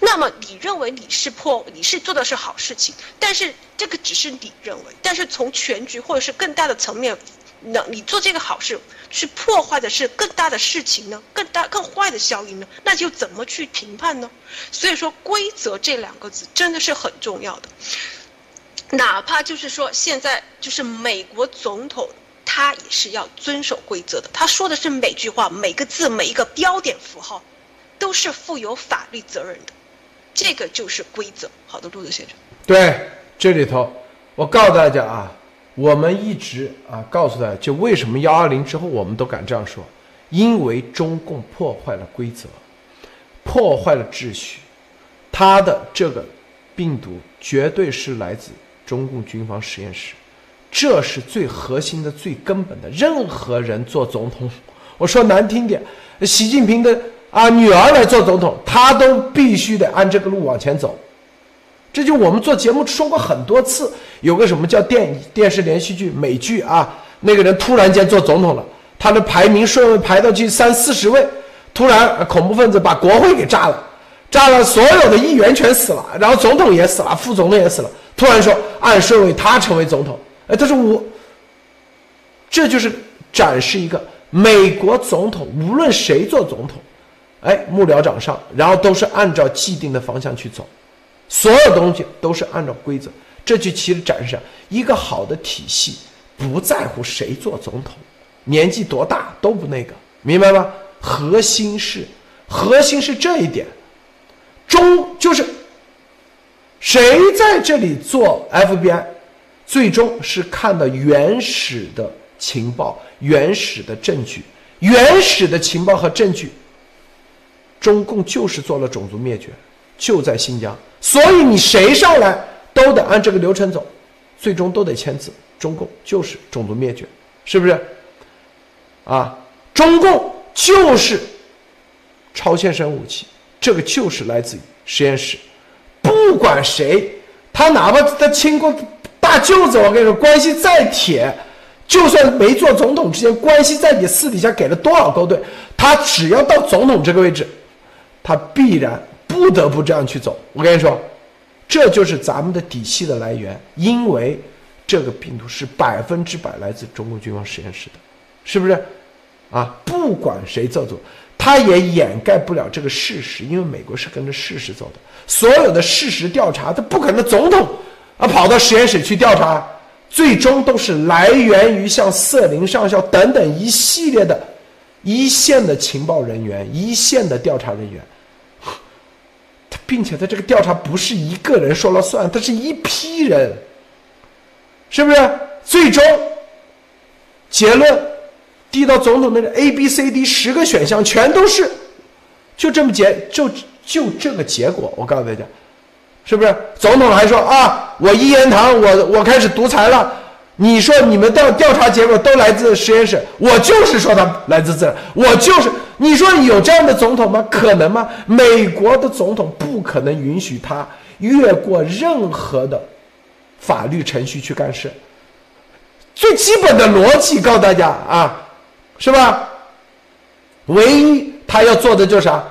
那么你认为你是破，你是做的是好事情，但是这个只是你认为，但是从全局或者是更大的层面，那你做这个好事，去破坏的是更大的事情呢？更大更坏的效应呢？那就怎么去评判呢？所以说，规则这两个字真的是很重要的。哪怕就是说，现在就是美国总统。他也是要遵守规则的。他说的是每句话、每个字、每一个标点符号，都是负有法律责任的。这个就是规则。好的，陆子先生。
对，这里头，我告诉大家啊，我们一直啊告诉大家，就为什么幺二零之后我们都敢这样说，因为中共破坏了规则，破坏了秩序，它的这个病毒绝对是来自中共军方实验室，这是最核心的、最根本的。任何人做总统，我说难听点，习近平的啊女儿来做总统，他都必须得按这个路往前走。这就我们做节目说过很多次，有个什么叫电电视连续剧、美剧啊，那个人突然间做总统了，他的排名顺位排到去三四十位，突然恐怖分子把国会给炸了。炸了，所有的议员全死了，然后总统也死了，副总统也死了。突然说按顺位他成为总统，哎，他说我，这就是展示一个美国总统无论谁做总统，哎，幕僚长上，然后都是按照既定的方向去走，所有东西都是按照规则。这就其实展示一个好的体系，不在乎谁做总统，年纪多大都不那个，明白吗？核心是，核心是这一点。中就是谁在这里做 FBI，最终是看到原始的情报、原始的证据、原始的情报和证据。中共就是做了种族灭绝，就在新疆，所以你谁上来都得按这个流程走，最终都得签字。中共就是种族灭绝，是不是？啊，中共就是超限生武器。这个就是来自于实验室，不管谁，他哪怕他亲过大舅子，我跟你说，关系再铁，就算没做总统之前关系在你，私底下给了多少勾兑，他只要到总统这个位置，他必然不得不这样去走。我跟你说，这就是咱们的底气的来源，因为这个病毒是百分之百来自中国军方实验室的，是不是？啊，不管谁做主。他也掩盖不了这个事实，因为美国是跟着事实走的。所有的事实调查，他不可能总统啊跑到实验室去调查，最终都是来源于像瑟林上校等等一系列的一线的情报人员、一线的调查人员。并且他这个调查不是一个人说了算，他是一批人，是不是？最终结论。递到总统那个 A B C D 十个选项全都是，就这么结就就这个结果，我告诉大家，是不是？总统还说啊，我一言堂，我我开始独裁了。你说你们调调查结果都来自实验室，我就是说他来自自然，我就是你说有这样的总统吗？可能吗？美国的总统不可能允许他越过任何的法律程序去干事。最基本的逻辑告诉大家啊。是吧？唯一他要做的就是啥？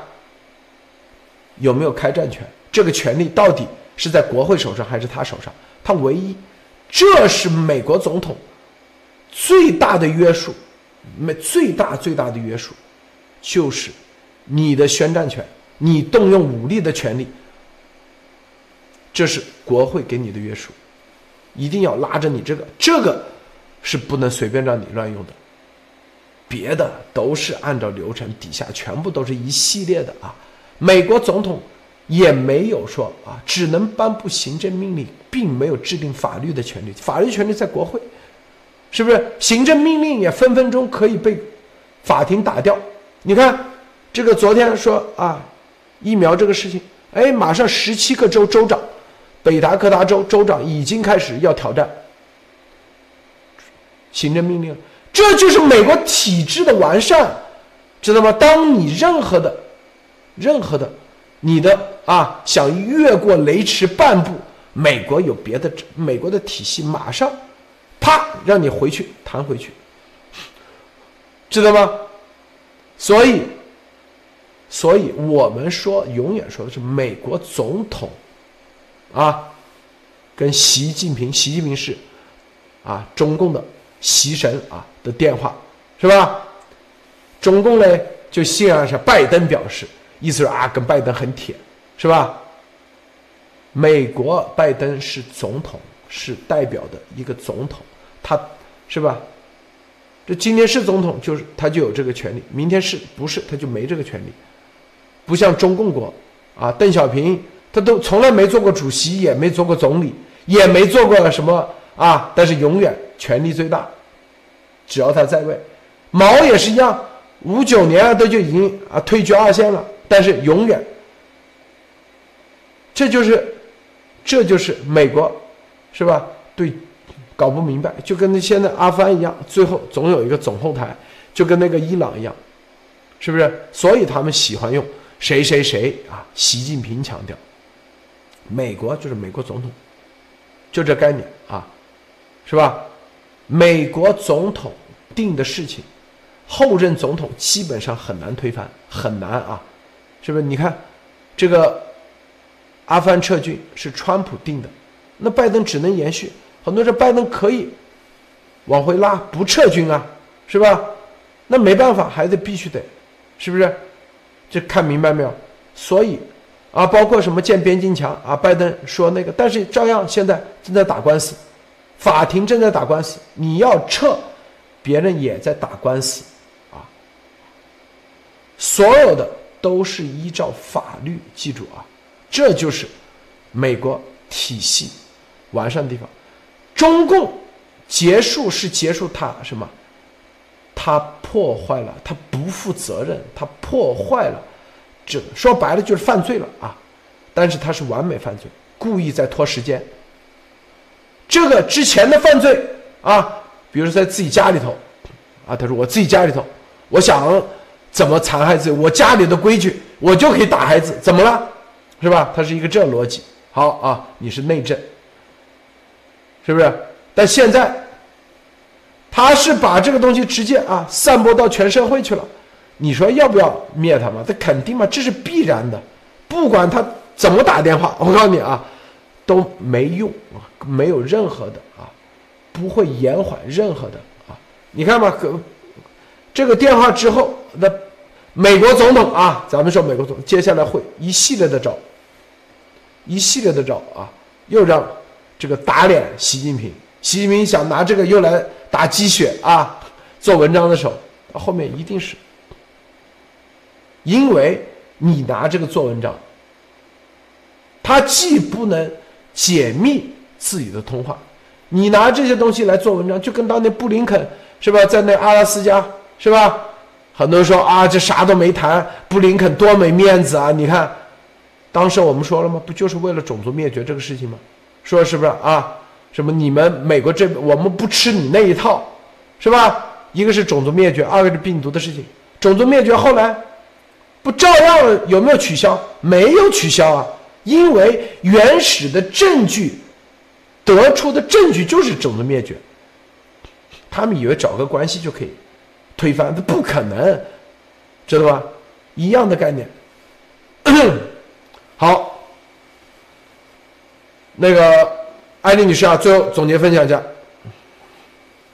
有没有开战权？这个权利到底是在国会手上还是他手上？他唯一，这是美国总统最大的约束，没最大最大的约束，就是你的宣战权，你动用武力的权利，这是国会给你的约束，一定要拉着你这个，这个是不能随便让你乱用的。别的都是按照流程，底下全部都是一系列的啊。美国总统也没有说啊，只能颁布行政命令，并没有制定法律的权利。法律权利在国会，是不是？行政命令也分分钟可以被法庭打掉。你看，这个昨天说啊，疫苗这个事情，哎，马上十七个州州长，北达科达州州长已经开始要挑战行政命令。这就是美国体制的完善，知道吗？当你任何的、任何的、你的啊，想越过雷池半步，美国有别的，美国的体系马上，啪，让你回去弹回去，知道吗？所以，所以我们说，永远说的是美国总统，啊，跟习近平，习近平是啊，中共的。习神啊的电话是吧？中共呢就信仰是拜登表示，意思是啊跟拜登很铁是吧？美国拜登是总统，是代表的一个总统，他是吧？这今天是总统，就是他就有这个权利；明天是不是他就没这个权利？不像中共国啊，邓小平他都从来没做过主席，也没做过总理，也没做过什么啊，但是永远。权力最大，只要他在位，毛也是一样，五九年啊都就已经啊退居二线了，但是永远，这就是，这就是美国是吧？对，搞不明白，就跟那现在阿富汗一样，最后总有一个总后台，就跟那个伊朗一样，是不是？所以他们喜欢用谁谁谁啊？习近平强调，美国就是美国总统，就这概念啊，是吧？美国总统定的事情，后任总统基本上很难推翻，很难啊，是不是？你看，这个阿富汗撤军是川普定的，那拜登只能延续。很多人说拜登可以往回拉，不撤军啊，是吧？那没办法，还得必须得，是不是？这看明白没有？所以啊，包括什么建边境墙啊，拜登说那个，但是照样现在正在打官司。法庭正在打官司，你要撤，别人也在打官司，啊，所有的都是依照法律，记住啊，这就是美国体系完善的地方。中共结束是结束他什么？他破坏了，他不负责任，他破坏了，这说白了就是犯罪了啊！但是他是完美犯罪，故意在拖时间。这个之前的犯罪啊，比如说在自己家里头，啊，他说我自己家里头，我想怎么残害自己，我家里的规矩，我就可以打孩子，怎么了，是吧？他是一个这逻辑。好啊，你是内政，是不是？但现在他是把这个东西直接啊散播到全社会去了，你说要不要灭他嘛？他肯定嘛，这是必然的，不管他怎么打电话，我告诉你啊。都没用啊，没有任何的啊，不会延缓任何的啊。你看吧，可这个电话之后，那美国总统啊，咱们说美国总统接下来会一系列的招，一系列的招啊，又让这个打脸习近平。习近平想拿这个又来打鸡血啊，做文章的时候，后面一定是，因为你拿这个做文章，他既不能。解密自己的通话，你拿这些东西来做文章，就跟当年布林肯是吧，在那阿拉斯加是吧？很多人说啊，这啥都没谈，布林肯多没面子啊！你看，当时我们说了吗？不就是为了种族灭绝这个事情吗？说是不是啊？什么你们美国这我们不吃你那一套，是吧？一个是种族灭绝，二个是病毒的事情。种族灭绝后来不照样有没有取消？没有取消啊。因为原始的证据得出的证据就是种族灭绝，他们以为找个关系就可以推翻，这不可能，知道吧？一样的概念。好，那个艾丽女士啊，最后总结分享一下。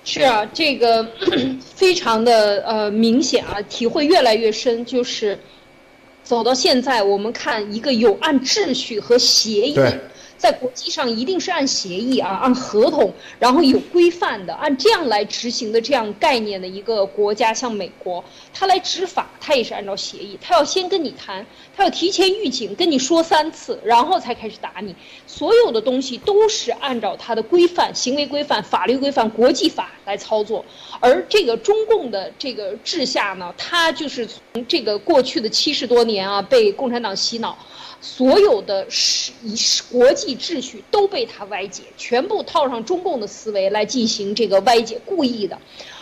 是啊，这个 非常的呃明显啊，体会越来越深，就是。走到现在，我们看一个有按秩序和协议。在国际上一定是按协议啊，按合同，然后有规范的，按这样来执行的这样概念的一个国家，像美国，他来执法，他也是按照协议，他要先跟你谈，他要提前预警，跟你说三次，然后才开始打你。所有的东西都是按照他的规范、行为规范、法律规范、国际法来操作。而这个中共的这个治下呢，他就是从这个过去的七十多年啊，被共产党洗脑。所有的是以国际秩序都被他歪解，全部套上中共的思维来进行这个歪解，故意的。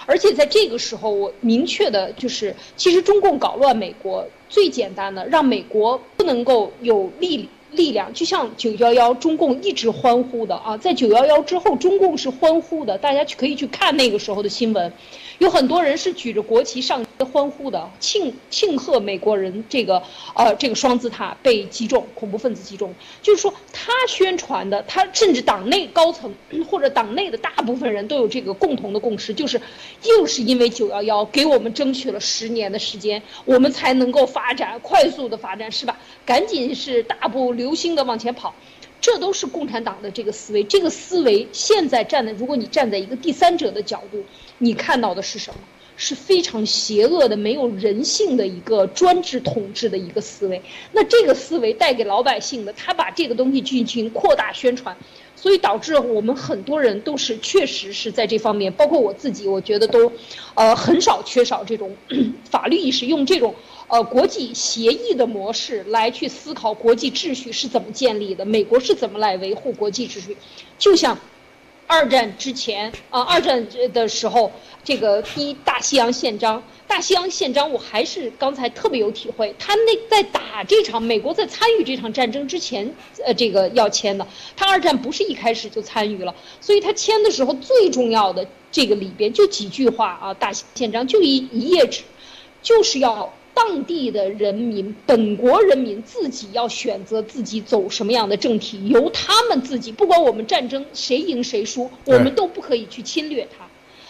而且在这个时候，我明确的就是，其实中共搞乱美国最简单的，让美国不能够有力力量。就像九幺幺，中共一直欢呼的啊，在九幺幺之后，中共是欢呼的，大家去可以去看那个时候的新闻。有很多人是举着国旗上欢呼的，庆庆贺美国人这个呃这个双子塔被击中，恐怖分子击中。就是说，他宣传的，他甚至党内高层 或者党内的大部分人都有这个共同的共识，就是又是因为九幺幺给我们争取了十年的时间，我们才能够发展快速的发展，是吧？赶紧是大步流星的往前跑。这都是共产党的这个思维，这个思维现在站在，如果你站在一个第三者的角度，你看到的是什么？是非常邪恶的、没有人性的一个专制统治的一个思维。那这个思维带给老百姓的，他把这个东西进行扩大宣传，所以导致我们很多人都是确实是在这方面，包括我自己，我觉得都，呃，很少缺少这种 法律意识，用这种呃国际协议的模式来去思考国际秩序是怎么建立的，美国是怎么来维护国际秩序，就像。二战之前啊，二战的时候，这个第一大西洋宪章，大西洋宪章，我还是刚才特别有体会。他那在打这场美国在参与这场战争之前，呃，这个要签的。他二战不是一开始就参与了，所以他签的时候最重要的这个里边就几句话啊，大宪章就一一页纸，就是要。当地的人民，本国人民自己要选择自己走什么样的政体，由他们自己，不管我们战争谁赢谁输，我们都不可以去侵略他。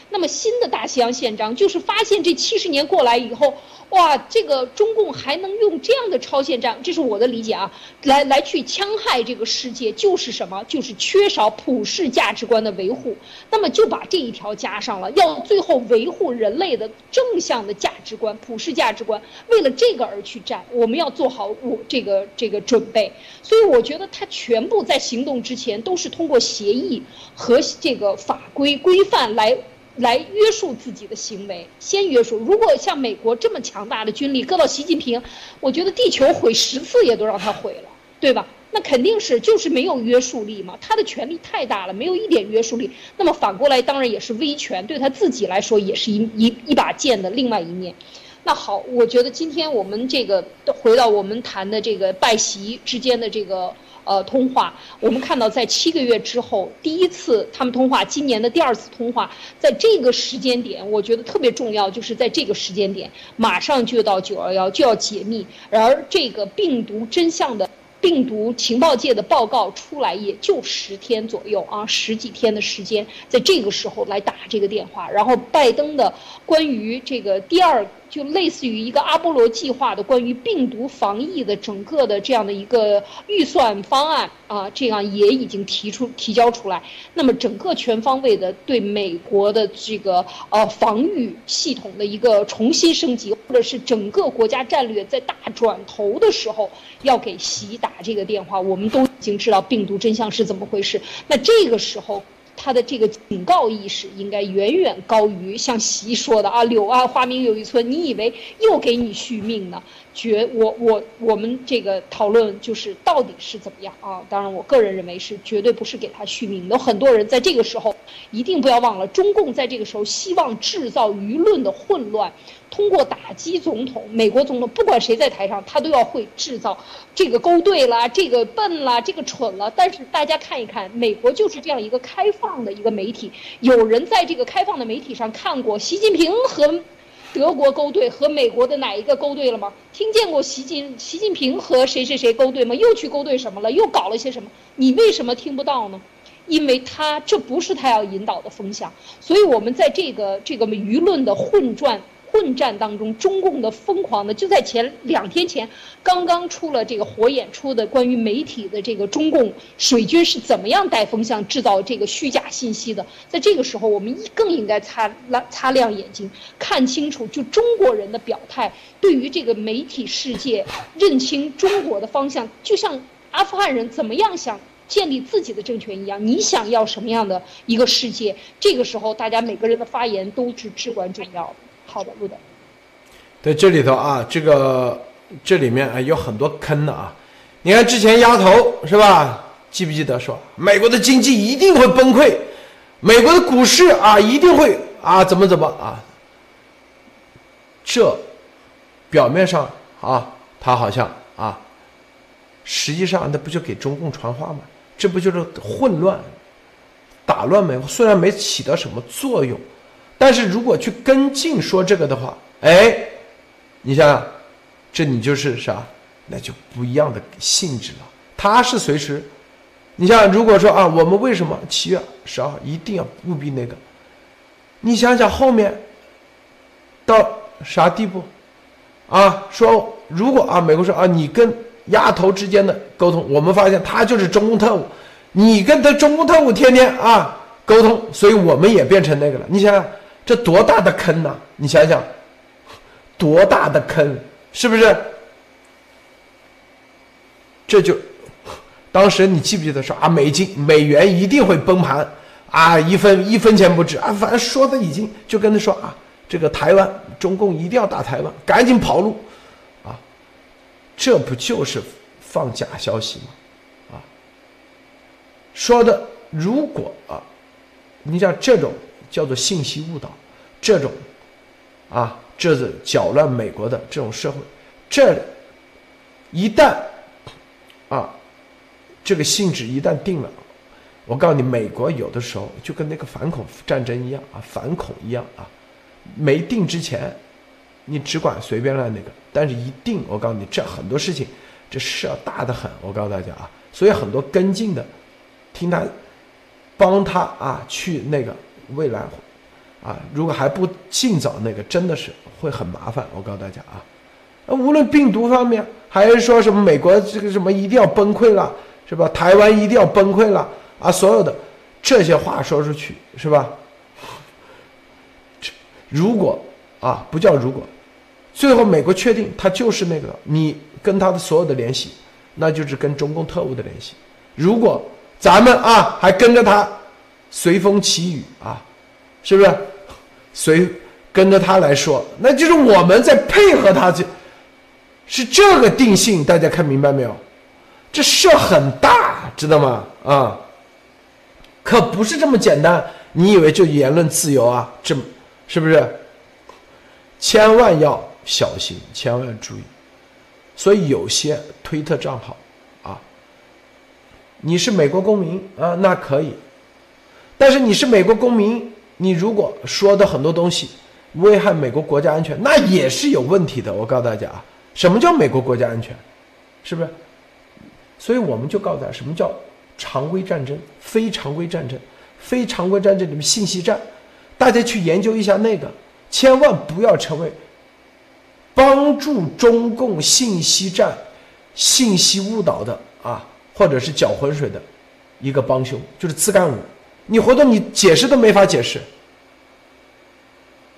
那么新的大西洋宪章就是发现这七十年过来以后。哇，这个中共还能用这样的超限战，这是我的理解啊，来来去戕害这个世界，就是什么？就是缺少普世价值观的维护。那么就把这一条加上了，要最后维护人类的正向的价值观、普世价值观。为了这个而去战，我们要做好我这个这个准备。所以我觉得他全部在行动之前都是通过协议和这个法规规范来。来约束自己的行为，先约束。如果像美国这么强大的军力搁到习近平，我觉得地球毁十次也都让他毁了，对吧？那肯定是就是没有约束力嘛，他的权力太大了，没有一点约束力。那么反过来当然也是威权，对他自己来说也是一一一把剑的另外一面。那好，我觉得今天我们这个回到我们谈的这个拜习之间的这个。呃，通话，我们看到在七个月之后，第一次他们通话，今年的第二次通话，在这个时间点，我觉得特别重要，就是在这个时间点，马上就到九幺幺就要解密，而这个病毒真相的病毒情报界的报告出来，也就十天左右啊，十几天的时间，在这个时候来打这个电话，然后拜登的关于这个第二。就类似于一个阿波罗计划的关于病毒防疫的整个的这样的一个预算方案啊，这样也已经提出提交出来。那么整个全方位的对美国的这个呃防御系统的一个重新升级，或者是整个国家战略在大转头的时候，要给习打这个电话，我们都已经知道病毒真相是怎么回事。那这个时候。他的这个警告意识应该远远高于像习说的啊，柳暗花明又一村。你以为又给你续命呢？绝我我我们这个讨论就是到底是怎么样啊？当然，我个人认为是绝对不是给他续命。有很多人在这个时候一定不要忘了，中共在这个时候希望制造舆论的混乱。通过打击总统，美国总统不管谁在台上，他都要会制造这个勾兑了，这个笨了，这个蠢了。但是大家看一看，美国就是这样一个开放的一个媒体。有人在这个开放的媒体上看过习近平和德国勾兑和美国的哪一个勾兑了吗？听见过习近习近平和谁谁谁勾兑吗？又去勾兑什么了？又搞了些什么？你为什么听不到呢？因为他这不是他要引导的风向。所以我们在这个这个舆论的混转。混战当中，中共的疯狂的就在前两天前，刚刚出了这个火眼出的关于媒体的这个中共水军是怎么样带风向、制造这个虚假信息的。在这个时候，我们更应该擦亮擦亮眼睛，看清楚，就中国人的表态对于这个媒体世界认清中国的方向，就像阿富汗人怎么样想建立自己的政权一样，你想要什么样的一个世界？这个时候，大家每个人的发言都是至关重要的。好的，录的。
对，这里头啊，这个这里面啊有很多坑的啊。你看之前丫头是吧？记不记得说美国的经济一定会崩溃，美国的股市啊一定会啊怎么怎么啊？这表面上啊，他好像啊，实际上那不就给中共传话吗？这不就是混乱、打乱美国？虽然没起到什么作用。但是如果去跟进说这个的话，哎，你想想，这你就是啥？那就不一样的性质了。他是随时，你像如果说啊，我们为什么七月十二号一定要务必那个？你想想后面到啥地步？啊，说如果啊，美国说啊，你跟丫头之间的沟通，我们发现他就是中共特务，你跟他中共特务天天啊沟通，所以我们也变成那个了。你想想。这多大的坑呐！你想想，多大的坑，是不是？这就，当时你记不记得说啊，美金美元一定会崩盘啊，一分一分钱不值啊，反正说的已经就跟他说啊，这个台湾中共一定要打台湾，赶紧跑路，啊，这不就是放假消息吗？啊，说的如果啊，你像这种叫做信息误导，这种啊，这是搅乱美国的这种社会，这一旦。啊，这个性质一旦定了，我告诉你，美国有的时候就跟那个反恐战争一样啊，反恐一样啊，没定之前，你只管随便乱那个，但是一定，我告诉你，这很多事情，这事要大的很。我告诉大家啊，所以很多跟进的，听他，帮他啊去那个未来，啊，如果还不尽早那个，真的是会很麻烦。我告诉大家啊。那无论病毒方面，还是说什么美国这个什么一定要崩溃了，是吧？台湾一定要崩溃了啊！所有的这些话说出去，是吧？如果啊，不叫如果，最后美国确定他就是那个，你跟他的所有的联系，那就是跟中共特务的联系。如果咱们啊还跟着他随风起雨啊，是不是？随跟着他来说，那就是我们在配合他去。是这个定性，大家看明白没有？这事很大，知道吗？啊，可不是这么简单。你以为就言论自由啊？这是不是？千万要小心，千万注意。所以有些推特账号啊，你是美国公民啊，那可以。但是你是美国公民，你如果说的很多东西危害美国国家安全，那也是有问题的。我告诉大家啊。什么叫美国国家安全？是不是？所以我们就告诉大家，什么叫常规战争、非常规战争、非常规战争里面信息战，大家去研究一下那个，千万不要成为帮助中共信息战、信息误导的啊，或者是搅浑水的一个帮凶，就是自干五。你回头你解释都没法解释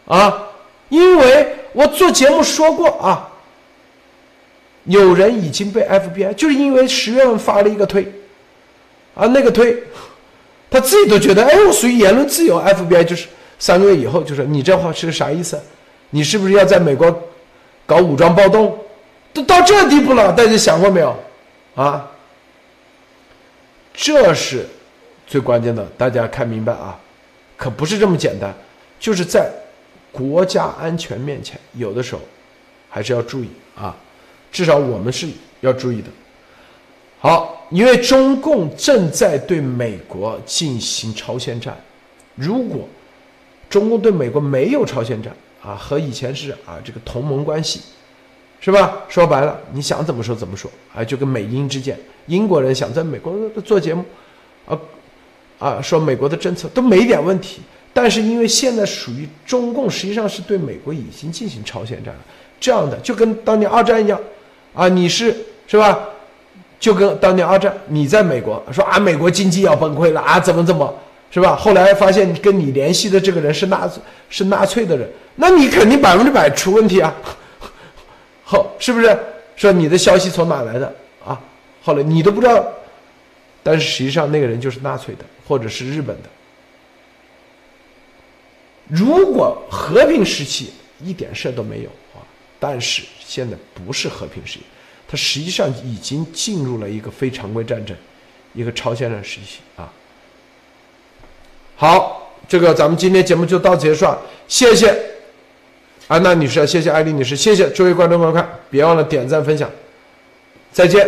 啊，因为我做节目说过啊。有人已经被 FBI，就是因为十月份发了一个推，啊，那个推，他自己都觉得，哎，我属于言论自由。FBI 就是三个月以后就说，你这话是个啥意思？你是不是要在美国搞武装暴动？都到这地步了，大家想过没有？啊，这是最关键的，大家看明白啊，可不是这么简单，就是在国家安全面前，有的时候还是要注意啊。至少我们是要注意的。好，因为中共正在对美国进行朝鲜战，如果中共对美国没有朝鲜战啊，和以前是啊这个同盟关系，是吧？说白了，你想怎么说怎么说啊，就跟美英之间，英国人想在美国做节目，啊啊说美国的政策都没一点问题，但是因为现在属于中共，实际上是对美国已经进行朝鲜战了，这样的就跟当年二战一样。啊，你是是吧？就跟当年二战，你在美国说啊，美国经济要崩溃了啊，怎么怎么，是吧？后来发现跟你联系的这个人是纳粹是纳粹的人，那你肯定百分之百出问题啊！后是不是？说你的消息从哪来的啊？后来你都不知道，但是实际上那个人就是纳粹的，或者是日本的。如果和平时期一点事都没有啊，但是。现在不是和平时期，它实际上已经进入了一个非常规战争，一个超限战时期啊。好，这个咱们今天节目就到此结束，谢谢安娜女士，谢谢艾丽女士，谢谢诸位观众观看，别忘了点赞分享，再见。